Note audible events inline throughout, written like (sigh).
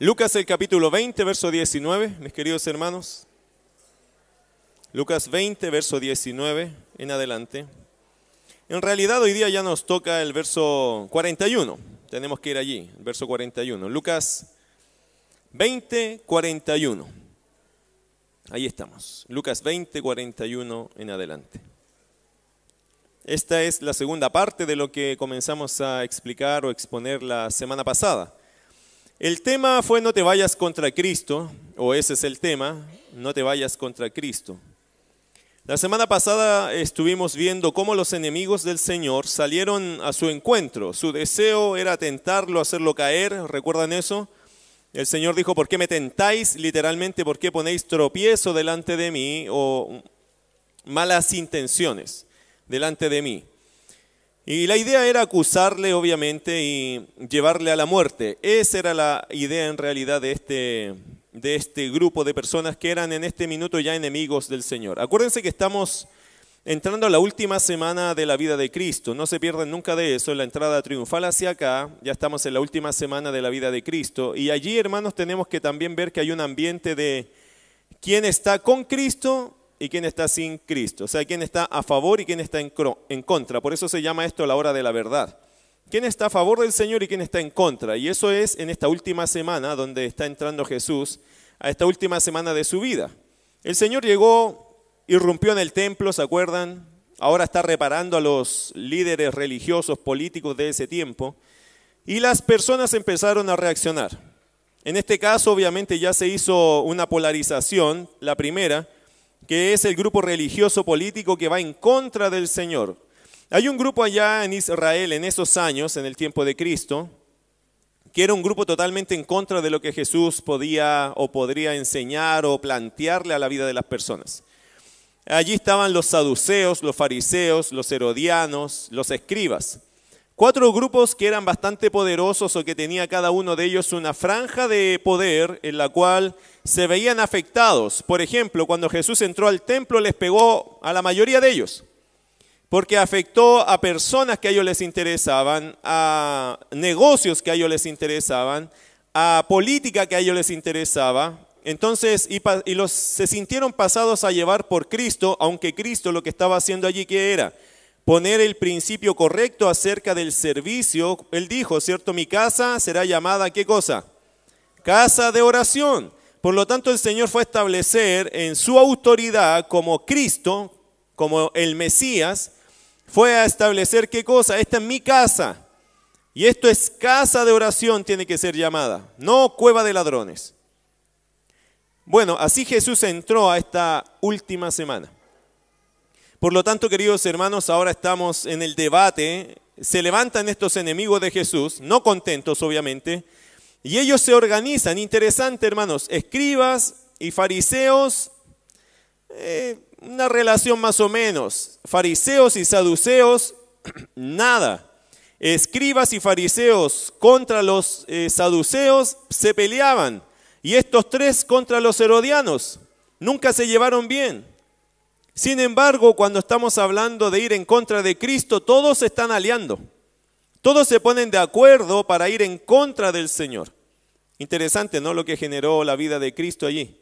Lucas el capítulo 20, verso 19, mis queridos hermanos. Lucas 20, verso 19 en adelante. En realidad hoy día ya nos toca el verso 41. Tenemos que ir allí, el verso 41. Lucas 20, 41. Ahí estamos. Lucas 20, 41 en adelante. Esta es la segunda parte de lo que comenzamos a explicar o exponer la semana pasada. El tema fue no te vayas contra Cristo, o ese es el tema, no te vayas contra Cristo. La semana pasada estuvimos viendo cómo los enemigos del Señor salieron a su encuentro. Su deseo era tentarlo, hacerlo caer, ¿recuerdan eso? El Señor dijo, ¿por qué me tentáis? Literalmente, ¿por qué ponéis tropiezo delante de mí o malas intenciones? delante de mí. Y la idea era acusarle, obviamente, y llevarle a la muerte. Esa era la idea en realidad de este, de este grupo de personas que eran en este minuto ya enemigos del Señor. Acuérdense que estamos entrando a la última semana de la vida de Cristo. No se pierdan nunca de eso, la entrada triunfal hacia acá. Ya estamos en la última semana de la vida de Cristo. Y allí, hermanos, tenemos que también ver que hay un ambiente de quién está con Cristo y quién está sin Cristo. O sea, quién está a favor y quién está en contra. Por eso se llama esto la hora de la verdad. ¿Quién está a favor del Señor y quién está en contra? Y eso es en esta última semana donde está entrando Jesús, a esta última semana de su vida. El Señor llegó, irrumpió en el templo, ¿se acuerdan? Ahora está reparando a los líderes religiosos, políticos de ese tiempo. Y las personas empezaron a reaccionar. En este caso, obviamente, ya se hizo una polarización. La primera, que es el grupo religioso político que va en contra del Señor. Hay un grupo allá en Israel en esos años, en el tiempo de Cristo, que era un grupo totalmente en contra de lo que Jesús podía o podría enseñar o plantearle a la vida de las personas. Allí estaban los saduceos, los fariseos, los herodianos, los escribas. Cuatro grupos que eran bastante poderosos o que tenía cada uno de ellos una franja de poder en la cual se veían afectados. Por ejemplo, cuando Jesús entró al templo les pegó a la mayoría de ellos, porque afectó a personas que a ellos les interesaban, a negocios que a ellos les interesaban, a política que a ellos les interesaba. Entonces, y, los, se sintieron pasados a llevar por Cristo, aunque Cristo lo que estaba haciendo allí, ¿qué era? Poner el principio correcto acerca del servicio. Él dijo, ¿cierto? Mi casa será llamada, ¿qué cosa? Casa de oración. Por lo tanto, el Señor fue a establecer en su autoridad como Cristo, como el Mesías, fue a establecer qué cosa? Esta es mi casa. Y esto es casa de oración, tiene que ser llamada, no cueva de ladrones. Bueno, así Jesús entró a esta última semana. Por lo tanto, queridos hermanos, ahora estamos en el debate. Se levantan estos enemigos de Jesús, no contentos obviamente, y ellos se organizan. Interesante, hermanos, escribas y fariseos, eh, una relación más o menos. Fariseos y saduceos, (clears throat) nada. Escribas y fariseos contra los eh, saduceos se peleaban. Y estos tres contra los herodianos. Nunca se llevaron bien. Sin embargo, cuando estamos hablando de ir en contra de Cristo, todos se están aliando. Todos se ponen de acuerdo para ir en contra del Señor. Interesante, ¿no? Lo que generó la vida de Cristo allí.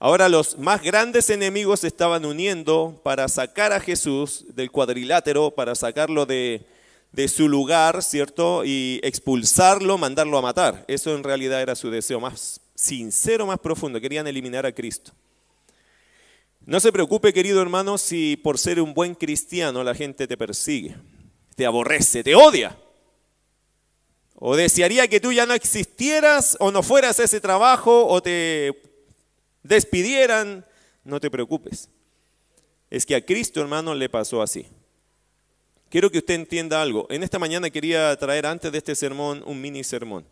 Ahora los más grandes enemigos se estaban uniendo para sacar a Jesús del cuadrilátero, para sacarlo de, de su lugar, ¿cierto? Y expulsarlo, mandarlo a matar. Eso en realidad era su deseo más sincero, más profundo. Querían eliminar a Cristo. No se preocupe, querido hermano, si por ser un buen cristiano la gente te persigue, te aborrece, te odia. O desearía que tú ya no existieras o no fueras a ese trabajo o te despidieran. No te preocupes. Es que a Cristo, hermano, le pasó así. Quiero que usted entienda algo. En esta mañana quería traer antes de este sermón un mini sermón.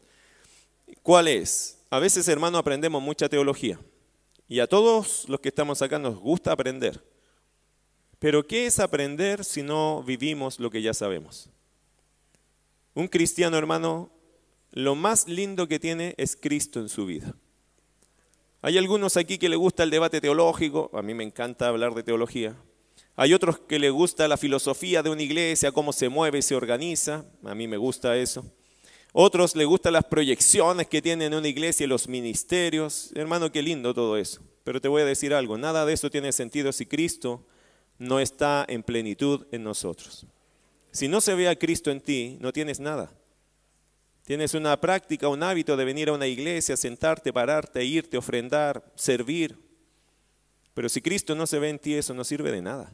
¿Cuál es? A veces, hermano, aprendemos mucha teología. Y a todos los que estamos acá nos gusta aprender. Pero ¿qué es aprender si no vivimos lo que ya sabemos? Un cristiano, hermano, lo más lindo que tiene es Cristo en su vida. Hay algunos aquí que le gusta el debate teológico, a mí me encanta hablar de teología. Hay otros que le gusta la filosofía de una iglesia, cómo se mueve, se organiza, a mí me gusta eso. Otros les gustan las proyecciones que tienen en una iglesia y los ministerios. Hermano, qué lindo todo eso. Pero te voy a decir algo, nada de eso tiene sentido si Cristo no está en plenitud en nosotros. Si no se ve a Cristo en ti, no tienes nada. Tienes una práctica, un hábito de venir a una iglesia, sentarte, pararte, irte, ofrendar, servir. Pero si Cristo no se ve en ti, eso no sirve de nada.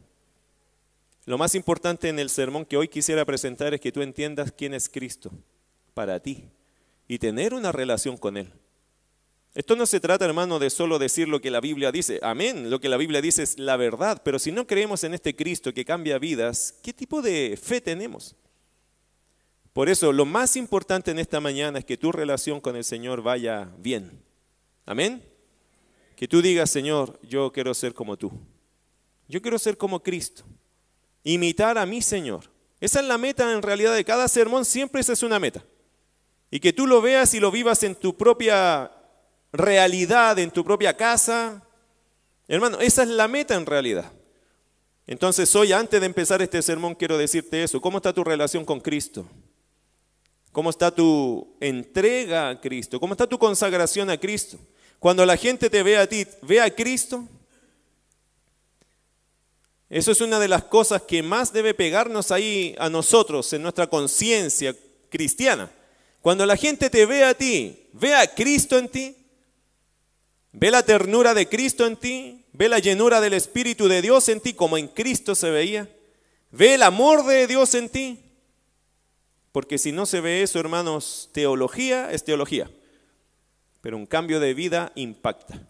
Lo más importante en el sermón que hoy quisiera presentar es que tú entiendas quién es Cristo para ti y tener una relación con Él. Esto no se trata, hermano, de solo decir lo que la Biblia dice. Amén, lo que la Biblia dice es la verdad, pero si no creemos en este Cristo que cambia vidas, ¿qué tipo de fe tenemos? Por eso, lo más importante en esta mañana es que tu relación con el Señor vaya bien. Amén. Que tú digas, Señor, yo quiero ser como tú. Yo quiero ser como Cristo. Imitar a mi Señor. Esa es la meta en realidad de cada sermón, siempre esa es una meta. Y que tú lo veas y lo vivas en tu propia realidad, en tu propia casa. Hermano, esa es la meta en realidad. Entonces hoy, antes de empezar este sermón, quiero decirte eso. ¿Cómo está tu relación con Cristo? ¿Cómo está tu entrega a Cristo? ¿Cómo está tu consagración a Cristo? Cuando la gente te ve a ti, ve a Cristo. Eso es una de las cosas que más debe pegarnos ahí a nosotros, en nuestra conciencia cristiana. Cuando la gente te ve a ti, ve a Cristo en ti, ve la ternura de Cristo en ti, ve la llenura del Espíritu de Dios en ti, como en Cristo se veía, ve el amor de Dios en ti. Porque si no se ve eso, hermanos, teología es teología pero un cambio de vida impacta.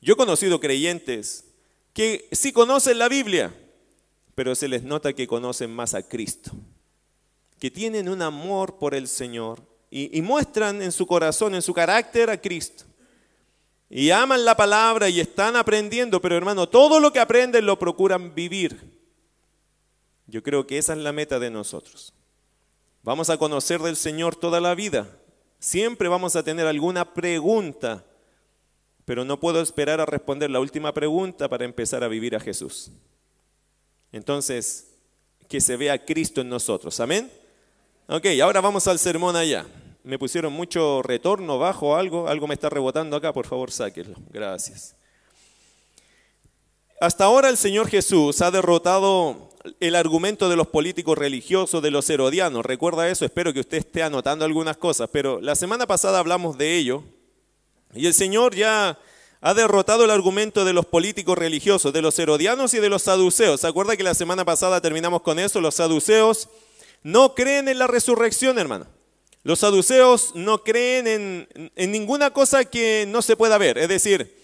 Yo he conocido creyentes que sí conocen la Biblia, pero se les nota que conocen más a Cristo, que tienen un amor por el Señor y, muestran en su corazón, en su carácter a Cristo. Y aman la palabra y están aprendiendo, pero hermano, todo lo que aprenden lo procuran vivir. Yo creo que esa es la meta de nosotros. Vamos a conocer del Señor toda la vida, Siempre vamos a tener alguna pregunta, pero no puedo esperar a responder la última pregunta para empezar a vivir a Jesús. Entonces, que se vea Cristo en nosotros. Amén. Ok, ahora vamos al sermón allá. Me pusieron mucho retorno bajo algo, algo me está rebotando acá, por favor sáquenlo. Gracias. Hasta ahora el Señor Jesús ha derrotado el argumento de los políticos religiosos, de los herodianos. Recuerda eso, espero que usted esté anotando algunas cosas, pero la semana pasada hablamos de ello y el Señor ya ha derrotado el argumento de los políticos religiosos, de los herodianos y de los saduceos. ¿Se acuerda que la semana pasada terminamos con eso? Los saduceos no creen en la resurrección, hermano. Los saduceos no creen en, ninguna cosa que no se pueda ver, es decir,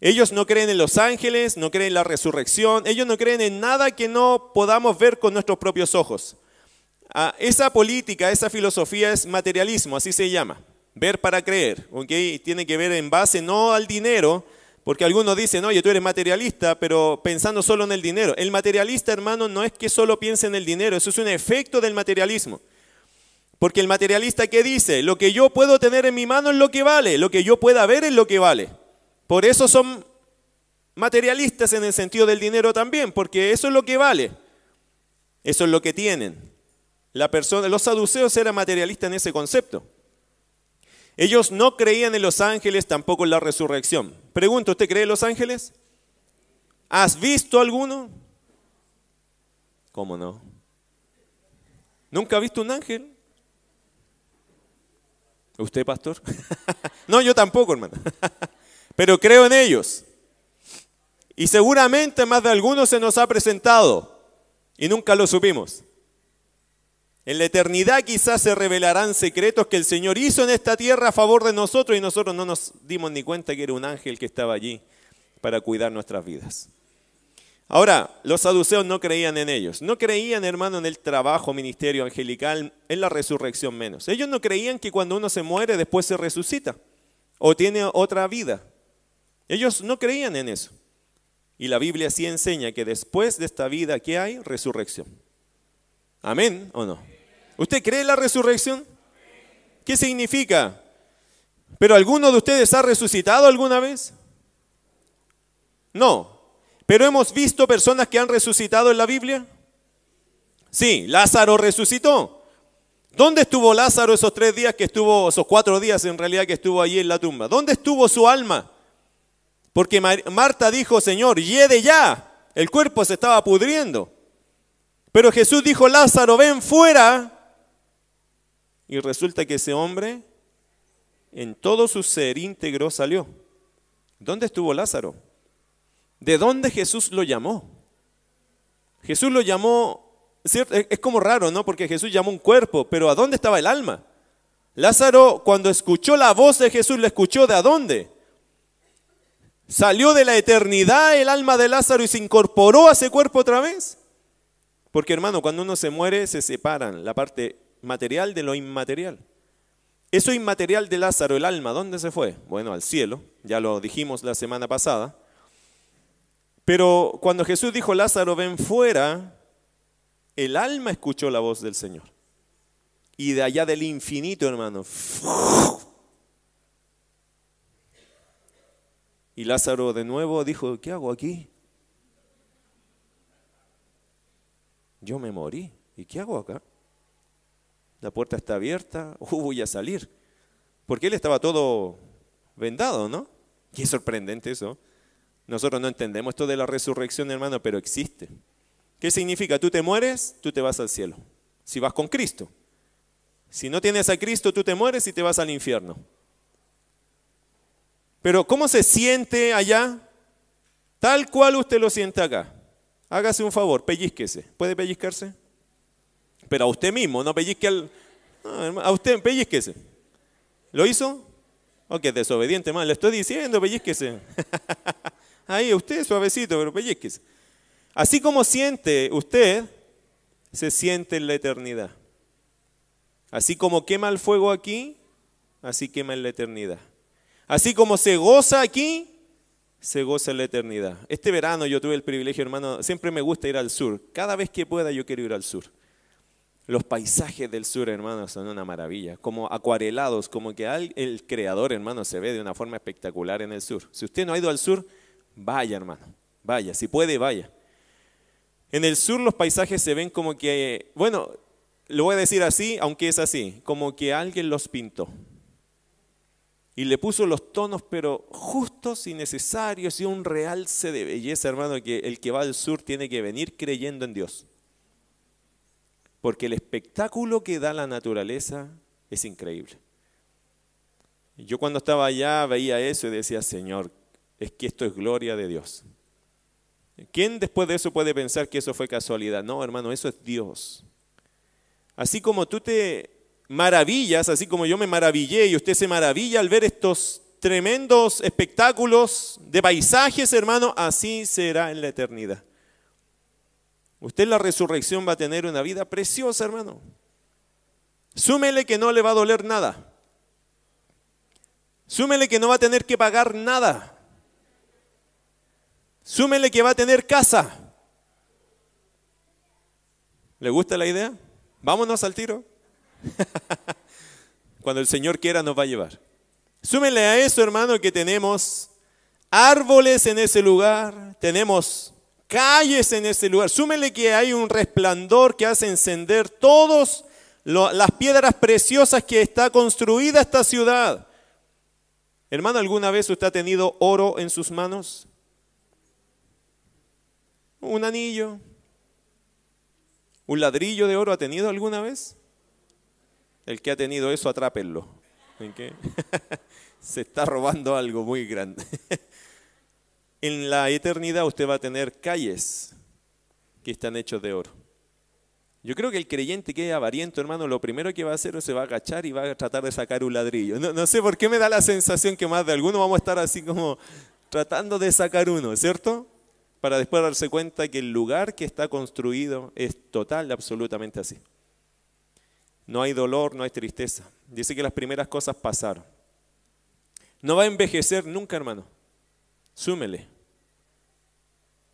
ellos no creen en los ángeles, no creen en la resurrección, ellos no creen en nada que no podamos ver con nuestros propios ojos. Ah, esa política, esa filosofía es materialismo, así se llama, ver para creer, Tiene que ver en base no al dinero, porque algunos dicen, oye, tú eres materialista, pero pensando solo en el dinero. El materialista, hermano, no es que solo piense en el dinero, eso es un efecto del materialismo. Porque el materialista, ¿qué dice? Lo que yo puedo tener en mi mano es lo que vale, lo que yo pueda ver es lo que vale. Por eso son materialistas en el sentido del dinero también, porque eso es lo que vale. Eso es lo que tienen. La persona, los saduceos eran materialistas en ese concepto. Ellos no creían en los ángeles, tampoco en la resurrección. Pregunto, ¿usted cree en los ángeles? ¿Has visto alguno? ¿Cómo no? ¿Nunca ha visto un ángel? ¿Usted, pastor? (laughs) no, yo tampoco, hermano (laughs) pero creo en ellos. Y seguramente más de algunos se nos ha presentado y nunca lo supimos. En la eternidad quizás se revelarán secretos que el Señor hizo en esta tierra a favor de nosotros y nosotros no nos dimos ni cuenta que era un ángel que estaba allí para cuidar nuestras vidas. Ahora, los saduceos no creían en ellos. No creían, hermano, en el trabajo, ministerio angelical, en la resurrección menos. Ellos no creían que cuando uno se muere después se resucita o tiene otra vida. Ellos no creían en eso. Y la Biblia sí enseña que después de esta vida, ¿qué hay? Resurrección. ¿Amén o no? ¿Usted cree en la resurrección? ¿Qué significa? ¿Pero alguno de ustedes ha resucitado alguna vez? No. ¿Pero hemos visto personas que han resucitado en la Biblia? Sí, Lázaro resucitó. ¿Dónde estuvo Lázaro esos tres días que estuvo, esos cuatro días en realidad que estuvo allí en la tumba? ¿Dónde estuvo su alma? Porque Marta dijo, Señor, yede ya, el cuerpo se estaba pudriendo. Pero Jesús dijo, Lázaro, ven fuera. Y resulta que ese hombre en todo su ser íntegro salió. ¿Dónde estuvo Lázaro? ¿De dónde Jesús lo llamó? Jesús lo llamó, es como raro, ¿no? Porque Jesús llamó un cuerpo, pero ¿a dónde estaba el alma? Lázaro, cuando escuchó la voz de Jesús, ¿le escuchó de a dónde? ¿Salió de la eternidad el alma de Lázaro y se incorporó a ese cuerpo otra vez? Porque hermano, cuando uno se muere se separan la parte material de lo inmaterial. Eso inmaterial de Lázaro, el alma, ¿dónde se fue? Bueno, al cielo, ya lo dijimos la semana pasada. Pero cuando Jesús dijo, Lázaro, ven fuera, el alma escuchó la voz del Señor. Y de allá del infinito, hermano. Y Lázaro de nuevo dijo, ¿qué hago aquí? Yo me morí. ¿Y qué hago acá? la puerta está abierta, (laughs) uh, voy a salir. Porque él estaba todo vendado, ¿no? Y es sorprendente eso. Nosotros no entendemos esto de la resurrección, hermano, pero existe. ¿Qué significa? Tú te mueres, tú te vas al cielo. Si vas con Cristo. Si no tienes a Cristo, tú te mueres y te vas al infierno. Pero ¿cómo se siente allá? Tal cual usted lo siente acá. Hágase un favor, pellizquese. ¿Puede pellizcarse? Pero a usted mismo, no pellizque al... a usted, pellizquese. ¿Lo hizo? Ok, desobediente, más. Le estoy diciendo, pellizquese. (laughs) Ahí, usted suavecito, pero pellizquese. Así como siente usted, se siente en la eternidad. Así como quema el fuego aquí, así quema en la eternidad. Así como se goza aquí, se goza en la eternidad. Este verano yo tuve el privilegio, hermano, siempre me gusta ir al sur. Cada vez que pueda yo quiero ir al sur. Los paisajes del sur, hermanos, son una maravilla, como acuarelados, como que el creador, hermano, se ve de una forma espectacular en el sur. Si usted no ha ido al sur, vaya, hermano, vaya, si puede, vaya. En el sur los paisajes se ven como que, bueno, lo voy a decir así, aunque es así, como que alguien los pintó. Y le puso los tonos, pero justos y necesarios y un realce de belleza, hermano, que el que va al sur tiene que venir creyendo en Dios porque el espectáculo que da la naturaleza es increíble. Yo cuando estaba allá veía eso y decía, Señor, es que esto es gloria de Dios. ¿Quién después de eso puede pensar que eso fue casualidad? No, hermano, eso es Dios. Así como tú te maravillas, así como yo me maravillé y usted se maravilla al ver estos tremendos espectáculos de paisajes, hermano, así será en la eternidad. Usted en la resurrección va a tener una vida preciosa, hermano. Súmele que no le va a doler nada. Súmele que no va a tener que pagar nada. Súmele que va a tener casa. ¿Le gusta la idea? Vámonos al tiro. (laughs) Cuando el Señor quiera nos va a llevar. Súmele a eso, hermano, que tenemos árboles en ese lugar, tenemos calles en ese lugar. Súmele que hay un resplandor que hace encender todas las piedras preciosas que está construida esta ciudad. Hermano, ¿alguna vez usted ha tenido oro en sus manos? ¿Un anillo? ¿Un ladrillo de oro ha tenido alguna vez? El que ha tenido eso, atrápenlo. (laughs) Se está robando algo muy grande. (laughs) en la eternidad usted va a tener calles que están hechos de oro. Yo creo que el creyente que es avariento, hermano, lo primero que va a hacer es se va a agachar y va a tratar de sacar un ladrillo. No, sé por qué me da la sensación que más de alguno vamos a estar así como tratando de sacar uno, ¿cierto? Para después darse cuenta que el lugar que está construido es total, absolutamente así. No hay dolor, no hay tristeza. Dice que las primeras cosas pasaron. No va a envejecer nunca, hermano. Súmele.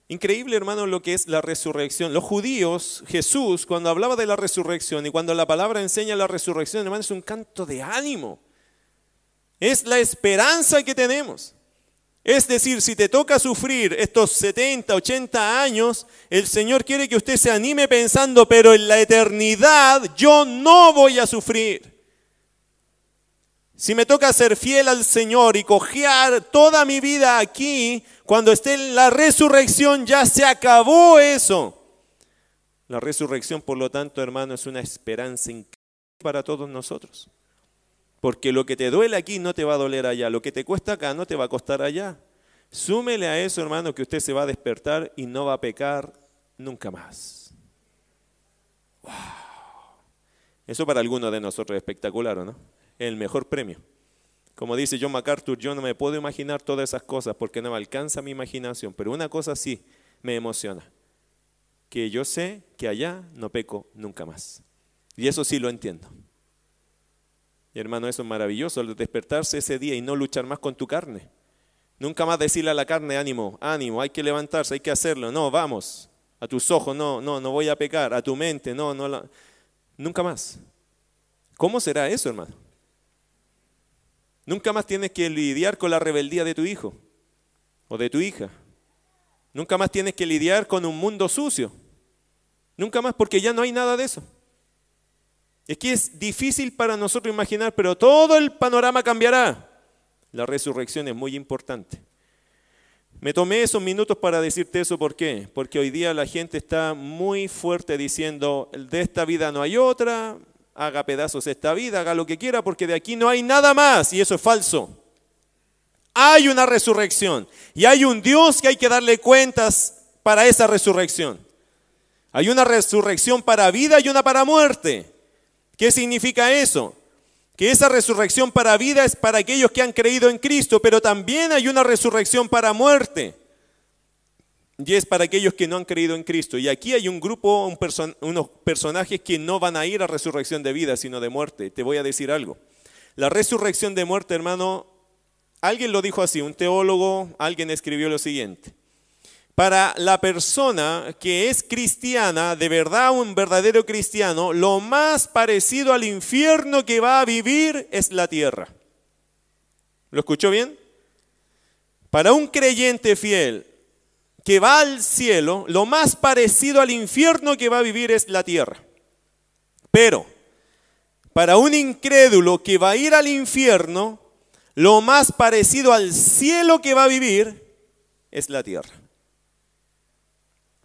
Increíble, hermano, lo que es la resurrección. Los judíos, Jesús, cuando hablaba de la resurrección y cuando la palabra enseña la resurrección, hermano, es un canto de ánimo. Es la esperanza que tenemos. Es decir, si te toca sufrir estos 70, 80 años, el Señor quiere que usted se anime pensando, pero en la eternidad yo no voy a sufrir. Si me toca ser fiel al Señor y cojear toda mi vida aquí, cuando esté en la resurrección ya se acabó eso. La resurrección, por lo tanto, hermano, es una esperanza increíble para todos nosotros. Porque lo que te duele aquí no te va a doler allá, lo que te cuesta acá no te va a costar allá. Súmele a eso, hermano, que usted se va a despertar y no va a pecar nunca más. Wow. Eso para algunos de nosotros es espectacular, ¿no? El mejor premio. Como dice John MacArthur, yo no me puedo imaginar todas esas cosas porque no me alcanza mi imaginación, pero una cosa sí me emociona, que yo sé que allá no peco nunca más. Y eso sí lo entiendo. Y hermano, eso es maravilloso, despertarse ese día y no luchar más con tu carne. Nunca más decirle a la carne, ánimo, ánimo, hay que levantarse, hay que hacerlo. No, vamos. A tus ojos, no, no, no voy a pecar. A tu mente, no, no. La... Nunca más. ¿Cómo será eso, hermano? Nunca más tienes que lidiar con la rebeldía de tu hijo o de tu hija. Nunca más tienes que lidiar con un mundo sucio. Nunca más porque ya no hay nada de eso. Es que es difícil para nosotros imaginar, pero todo el panorama cambiará. La resurrección es muy importante. Me tomé esos minutos para decirte eso, ¿por qué? Porque hoy día la gente está muy fuerte diciendo, de esta vida no hay otra, haga pedazos esta vida, haga lo que quiera, porque de aquí no hay nada más, y eso es falso. Hay una resurrección, y hay un Dios que hay que darle cuentas para esa resurrección. Hay una resurrección para vida y una para muerte. ¿Qué significa eso? Que esa resurrección para vida es para aquellos que han creído en Cristo, pero también hay una resurrección para muerte. Y es para aquellos que no han creído en Cristo. Y aquí hay un grupo, unos personajes que no van a ir a resurrección de vida, sino de muerte. Te voy a decir algo. La resurrección de muerte, hermano, alguien lo dijo así, un teólogo, alguien escribió lo siguiente para la persona que es cristiana, de verdad un verdadero cristiano, lo más parecido al infierno que va a vivir es la tierra. ¿Lo escuchó bien? Para un creyente fiel que va al cielo, lo más parecido al infierno que va a vivir es la tierra. Pero para un incrédulo que va a ir al infierno, lo más parecido al cielo que va a vivir es la tierra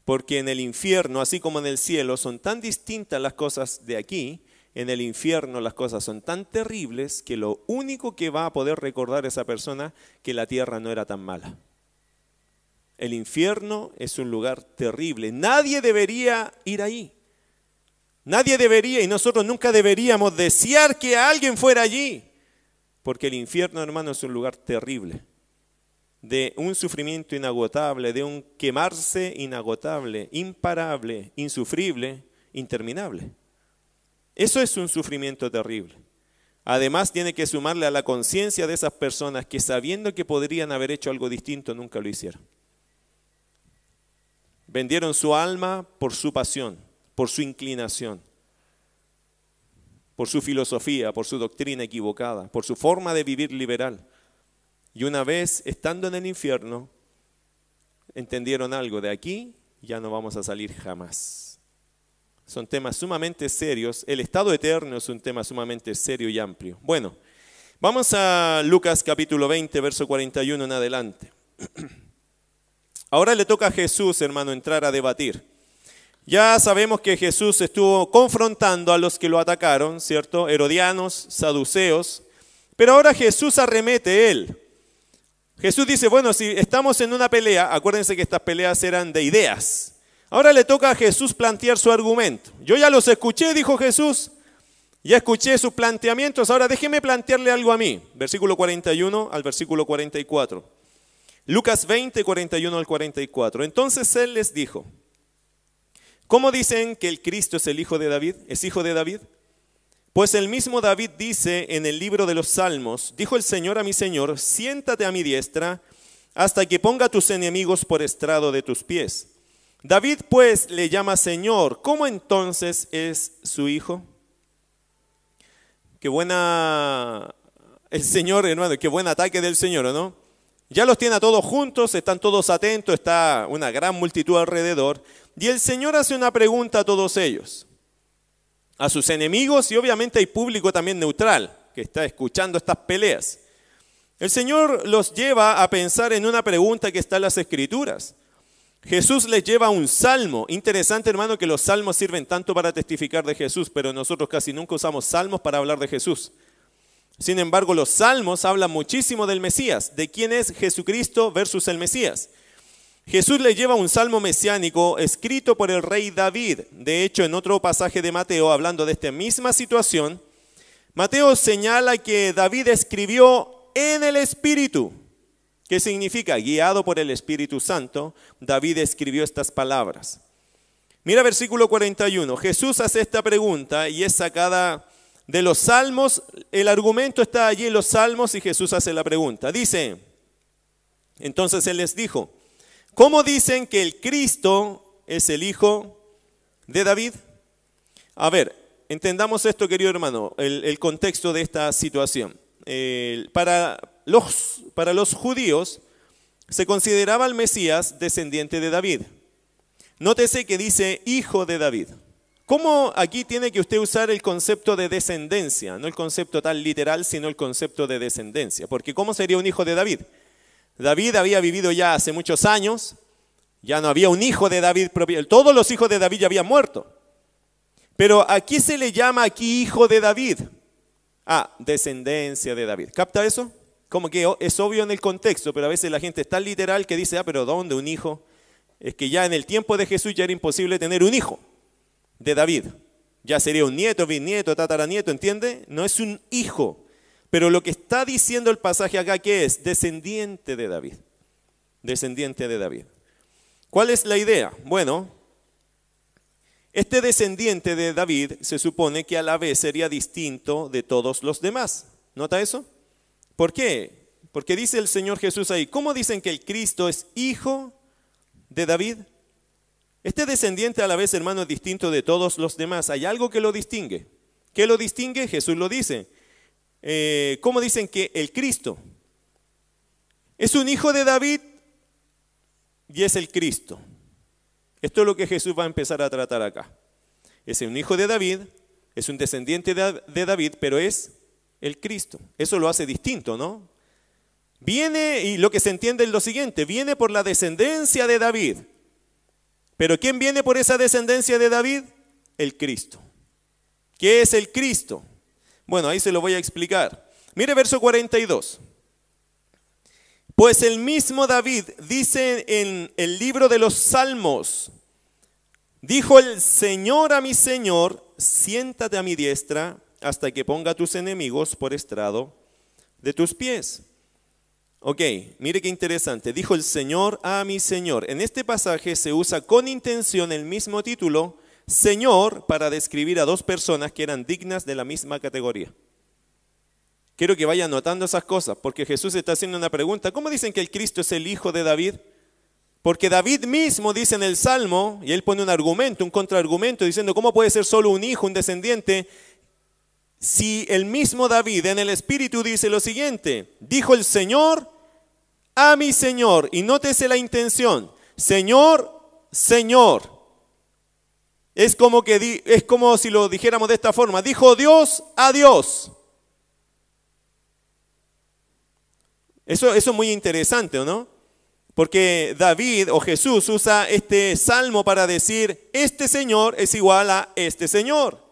porque en el infierno, así como en el cielo, son tan distintas las cosas de aquí, en el infierno las cosas son tan terribles que lo único que va a poder recordar esa persona que la tierra no era tan mala. El infierno es un lugar terrible. Nadie debería ir ahí. Nadie debería y nosotros nunca deberíamos desear que alguien fuera allí. Porque el infierno, hermano, es un lugar terrible de un sufrimiento inagotable, de un quemarse inagotable, imparable, insufrible, interminable. Eso es un sufrimiento terrible. Además tiene que sumarle a la conciencia de esas personas que sabiendo que podrían haber hecho algo distinto, nunca lo hicieron. Vendieron su alma por su pasión, por su inclinación, por su filosofía, por su doctrina equivocada, por su forma de vivir liberal y una vez estando en el infierno, entendieron algo de aquí, ya no vamos a salir jamás. Son temas sumamente serios. El estado eterno es un tema sumamente serio y amplio. Bueno, vamos a Lucas capítulo 20, verso 41 en adelante. (clears throat) Ahora le toca a Jesús, hermano, entrar a debatir. Ya sabemos que Jesús estuvo confrontando a los que lo atacaron, ¿cierto? Herodianos, saduceos. Pero ahora Jesús arremete él. Jesús dice, bueno, si estamos en una pelea, acuérdense que estas peleas eran de ideas. Ahora le toca a Jesús plantear su argumento. Yo ya los escuché, dijo Jesús. Ya escuché sus planteamientos, ahora déjeme plantearle algo a mí. Versículo 41 al versículo 44. Lucas 20, 41 al 44. Entonces él les dijo, ¿cómo dicen que el Cristo es el hijo de David? ¿Es hijo de David? Pues el mismo David dice en el libro de los Salmos, dijo el Señor a mi Señor, siéntate a mi diestra hasta que ponga tus enemigos por estrado de tus pies. David pues le llama Señor, ¿cómo entonces es su hijo? Qué buena el Señor, hermano, qué buen ataque del Señor, ¿no? Ya los tiene a todos juntos, están todos atentos, está una gran multitud alrededor. Y el Señor hace una pregunta a todos ellos, a sus enemigos y obviamente hay público también neutral que está escuchando estas peleas. El Señor los lleva a pensar en una pregunta que está en las Escrituras. Jesús les lleva un salmo. Interesante, hermano, que los salmos sirven tanto para testificar de Jesús, pero nosotros casi nunca usamos salmos para hablar de Jesús. Sin embargo, los salmos hablan muchísimo del Mesías, de quién es Jesucristo versus el Mesías. Jesús le lleva un salmo mesiánico escrito por el rey David. De hecho, en otro pasaje de Mateo, hablando de esta misma situación, Mateo señala que David escribió en el Espíritu. ¿Qué significa? Guiado por el Espíritu Santo, David escribió estas palabras. Mira versículo 41. Jesús hace esta pregunta y es sacada de los salmos, el argumento está allí en los salmos y Jesús hace la pregunta. Dice, entonces Él les dijo, ¿cómo dicen que el Cristo es el Hijo de David? A ver, entendamos esto, querido hermano, el, contexto de esta situación. para, los, para los judíos se consideraba al Mesías descendiente de David. Nótese que dice hijo de David. ¿Cómo aquí tiene que usted usar el concepto de descendencia? No el concepto tan literal, sino el concepto de descendencia. Porque ¿cómo sería un hijo de David? David había vivido ya hace muchos años, ya no había un hijo de David todos los hijos de David ya habían muerto. Pero aquí se le llama aquí hijo de David. Ah, descendencia de David. ¿Capta eso? Como que es obvio en el contexto, pero a veces la gente es tan literal que dice, ah, pero ¿dónde un hijo? Es que ya en el tiempo de Jesús ya era imposible tener un hijo de David. Ya sería un nieto, bisnieto, tataranieto, ¿entiende? No es un hijo. Pero lo que está diciendo el pasaje acá, ¿qué es? Descendiente de David. Descendiente de David. ¿Cuál es la idea? Bueno, este descendiente de David se supone que a la vez sería distinto de todos los demás. ¿Nota eso? ¿Por qué? Porque dice el Señor Jesús ahí, ¿cómo dicen que el Cristo es hijo de David? Este descendiente a la vez, hermano, es distinto de todos los demás. Hay algo que lo distingue. ¿Qué lo distingue? Jesús lo dice. Eh, ¿Cómo dicen que el Cristo es un hijo de David y es el Cristo? Esto es lo que Jesús va a empezar a tratar acá. Es un hijo de David, es un descendiente de David, pero es el Cristo. Eso lo hace distinto, ¿no? Viene, y lo que se entiende es lo siguiente, viene por la descendencia de David. Pero ¿quién viene por esa descendencia de David? El Cristo. ¿Qué es el Cristo? Bueno, ahí se lo voy a explicar. Mire verso 42. Pues el mismo David dice en el libro de los Salmos, dijo el Señor a mi Señor, siéntate a mi diestra hasta que ponga a tus enemigos por estrado de tus pies. Ok, mire qué interesante. Dijo el Señor a mi Señor. En este pasaje se usa con intención el mismo título, Señor, para describir a dos personas que eran dignas de la misma categoría. Quiero que vayan notando esas cosas, porque Jesús está haciendo una pregunta. ¿Cómo dicen que el Cristo es el Hijo de David? Porque David mismo dice en el Salmo, y él pone un argumento, un contraargumento, diciendo, ¿cómo puede ser solo un hijo, un descendiente, si el mismo David en el Espíritu dice lo siguiente, dijo el Señor a mi Señor, y nótese la intención, Señor, Señor. Es como, que es como si lo dijéramos de esta forma, dijo Dios a Dios. Eso, es muy interesante, ¿no? Porque David o Jesús usa este salmo para decir, este Señor es igual a este Señor.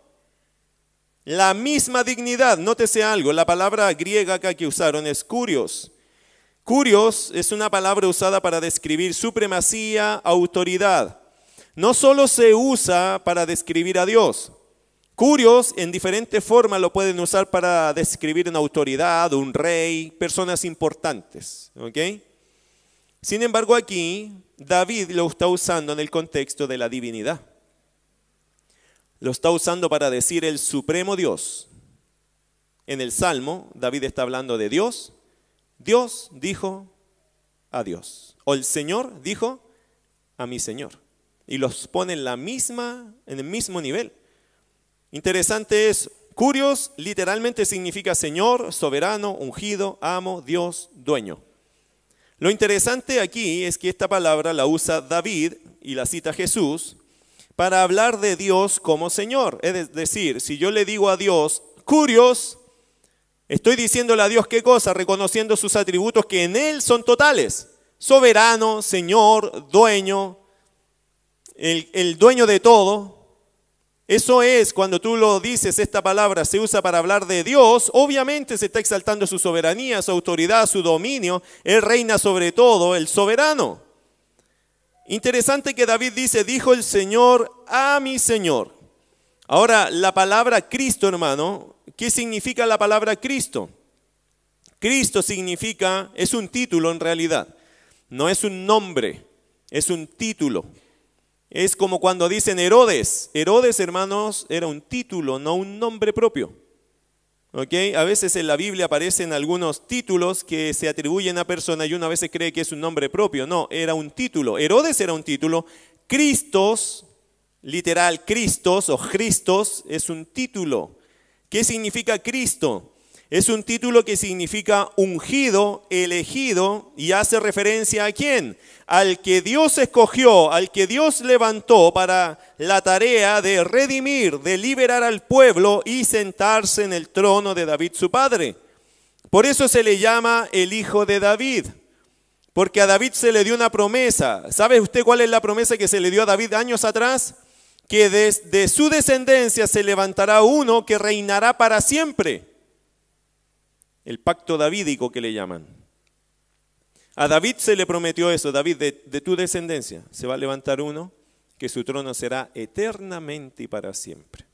La misma dignidad, nótese algo, la palabra griega que usaron es curios. Curios es una palabra usada para describir supremacía, autoridad. No solo se usa para describir a Dios. Curios en diferentes formas lo pueden usar para describir una autoridad, un rey, personas importantes. Sin embargo, aquí David lo está usando en el contexto de la divinidad. Lo está usando para decir el supremo Dios. En el Salmo, David está hablando de Dios Dios dijo a Dios, o el Señor dijo a mi Señor. Y los pone en la misma, en el mismo nivel. Interesante es, curios literalmente significa Señor, soberano, ungido, amo, Dios, dueño. Lo interesante aquí es que esta palabra la usa David y la cita Jesús para hablar de Dios como Señor. Es decir, si yo le digo a Dios, curios, estoy diciéndole a Dios qué cosa, reconociendo sus atributos que en Él son totales. Soberano, Señor, dueño, el, dueño de todo, eso es, cuando tú lo dices, esta palabra se usa para hablar de Dios, obviamente se está exaltando su soberanía, su autoridad, su dominio. Él reina sobre todo, el soberano. Interesante que David dice, dijo el Señor a mi Señor. Ahora, la palabra Cristo, hermano, ¿qué significa la palabra Cristo? Cristo significa, es un título en realidad, no es un nombre, es un título. Es como cuando dicen Herodes. Herodes, hermanos, era un título, no un nombre propio. A veces en la Biblia aparecen algunos títulos que se atribuyen a personas y uno a veces cree que es un nombre propio. No, era un título. Herodes era un título. Cristos, literal, Cristos o Cristos, es un título. ¿Qué significa Cristo? Es un título que significa ungido, elegido y hace referencia a quién? Al que Dios escogió, al que Dios levantó para la tarea de redimir, de liberar al pueblo y sentarse en el trono de David su padre. Por eso se le llama el hijo de David, porque a David se le dio una promesa. ¿Sabe usted cuál es la promesa que se le dio a David años atrás? Que desde su descendencia se levantará uno que reinará para siempre el pacto davídico que le llaman. A David se le prometió eso, David, de, tu descendencia se va a levantar uno que su trono será eternamente y para siempre.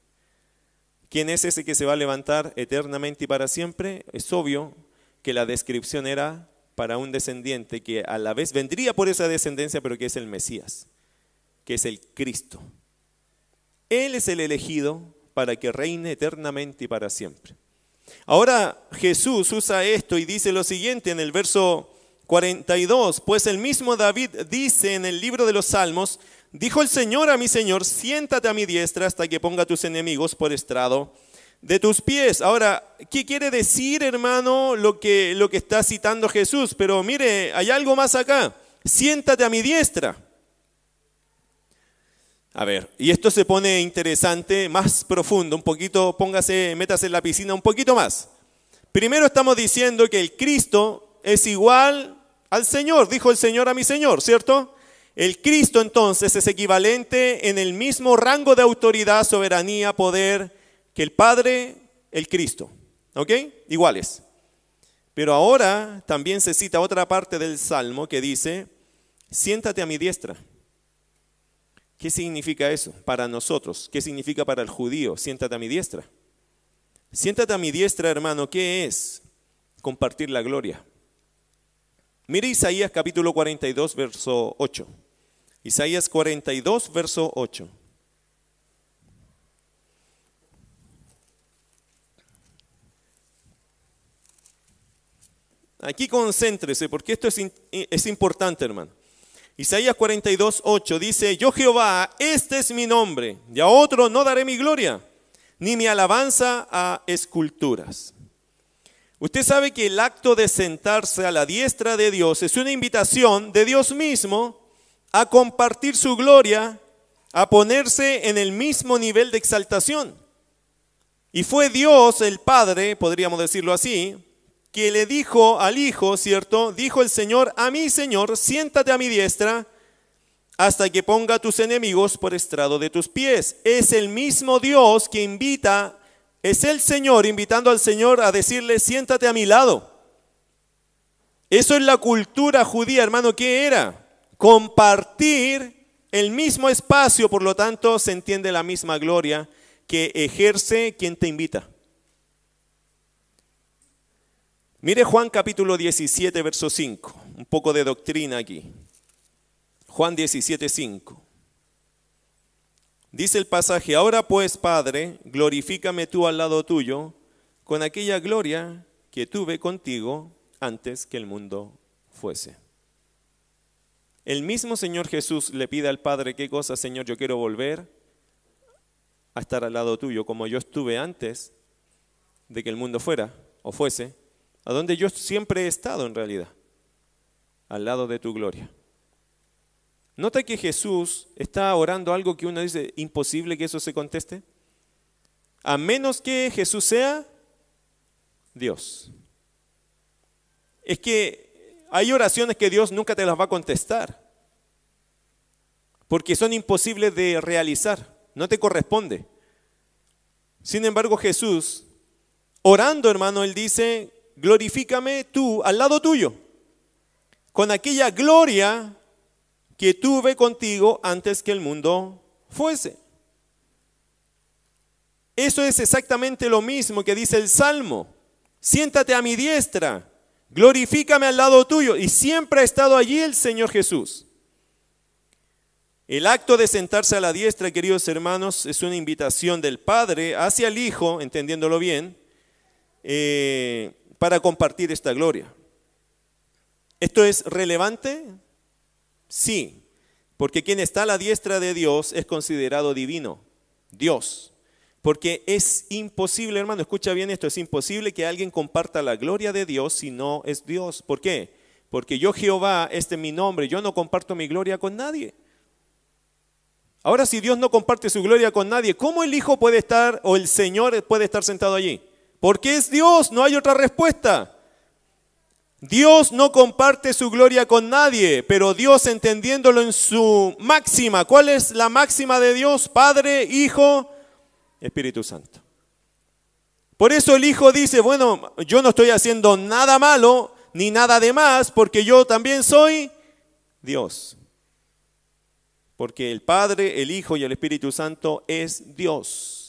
¿Quién es ese que se va a levantar eternamente y para siempre? Es obvio que la descripción era para un descendiente que a la vez vendría por esa descendencia, pero que es el Mesías, que es el Cristo. Él es el elegido para que reine eternamente y para siempre. Ahora Jesús usa esto y dice lo siguiente en el verso 42, pues el mismo David dice en el libro de los Salmos, dijo el Señor a mi Señor, siéntate a mi diestra hasta que ponga a tus enemigos por estrado de tus pies. Ahora, ¿qué quiere decir, hermano, lo que, lo que está citando Jesús? Pero mire, hay algo más acá. Siéntate a mi diestra. A ver, y esto se pone interesante, más profundo, un poquito, póngase, métase en la piscina un poquito más. Primero estamos diciendo que el Cristo es igual al Señor, dijo el Señor a mi Señor, ¿cierto? El Cristo entonces es equivalente en el mismo rango de autoridad, soberanía, poder que el Padre, el Cristo. ¿Ok? Iguales. Pero ahora también se cita otra parte del Salmo que dice, siéntate a mi diestra. ¿Qué significa eso para nosotros? ¿Qué significa para el judío? Siéntate a mi diestra. Siéntate a mi diestra, hermano. ¿Qué es? Compartir la gloria. Mire Isaías capítulo 42, verso 8. Isaías 42, verso 8. Aquí concéntrese, porque esto es, es importante, hermano. Isaías 42, 8 dice, yo Jehová, este es mi nombre, y a otro no daré mi gloria, ni mi alabanza a esculturas. Usted sabe que el acto de sentarse a la diestra de Dios es una invitación de Dios mismo a compartir su gloria, a ponerse en el mismo nivel de exaltación. Y fue Dios el Padre, podríamos decirlo así, que le dijo al Hijo, ¿cierto? Dijo el Señor a mi Señor, siéntate a mi diestra hasta que ponga tus enemigos por estrado de tus pies. Es el mismo Dios que invita, es el Señor invitando al Señor a decirle, siéntate a mi lado. Eso es la cultura judía, hermano, ¿qué era? Compartir el mismo espacio, por lo tanto se entiende la misma gloria que ejerce quien te invita. Mire Juan capítulo 17, verso 5, un poco de doctrina aquí. Juan 17, 5. Dice el pasaje, ahora pues, Padre, glorifícame tú al lado tuyo con aquella gloria que tuve contigo antes que el mundo fuese. El mismo Señor Jesús le pide al Padre, ¿qué cosa, Señor? Yo quiero volver a estar al lado tuyo, como yo estuve antes de que el mundo fuera o fuese a donde yo siempre he estado en realidad. al lado de tu gloria. Nota que Jesús está orando algo que uno dice, imposible que eso se conteste. A menos que Jesús sea Dios. Es que hay oraciones que Dios nunca te las va a contestar. Porque son imposibles de realizar. No te corresponde. Sin embargo, Jesús, orando hermano, él dice, glorifícame tú al lado tuyo, con aquella gloria que tuve contigo antes que el mundo fuese. Eso es exactamente lo mismo que dice el Salmo. Siéntate a mi diestra, glorifícame al lado tuyo. Y siempre ha estado allí el Señor Jesús. El acto de sentarse a la diestra, queridos hermanos, es una invitación del Padre hacia el Hijo, entendiéndolo bien, eh, para compartir esta gloria. ¿Esto es relevante? Sí, porque quien está a la diestra de Dios es considerado divino, Dios. Porque es imposible, hermano, escucha bien esto, es imposible que alguien comparta la gloria de Dios si no es Dios. ¿Por qué? Porque yo Jehová, este es mi nombre, yo no comparto mi gloria con nadie. Ahora si Dios no comparte su gloria con nadie, ¿cómo el Hijo puede estar o el Señor puede estar sentado allí? Porque es Dios, no hay otra respuesta. Dios no comparte su gloria con nadie, pero Dios entendiéndolo en su máxima. ¿Cuál es la máxima de Dios? Padre, Hijo, Espíritu Santo. Por eso el Hijo dice, bueno, yo no estoy haciendo nada malo ni nada de más, porque yo también soy Dios. Porque el Padre, el Hijo y el Espíritu Santo es Dios.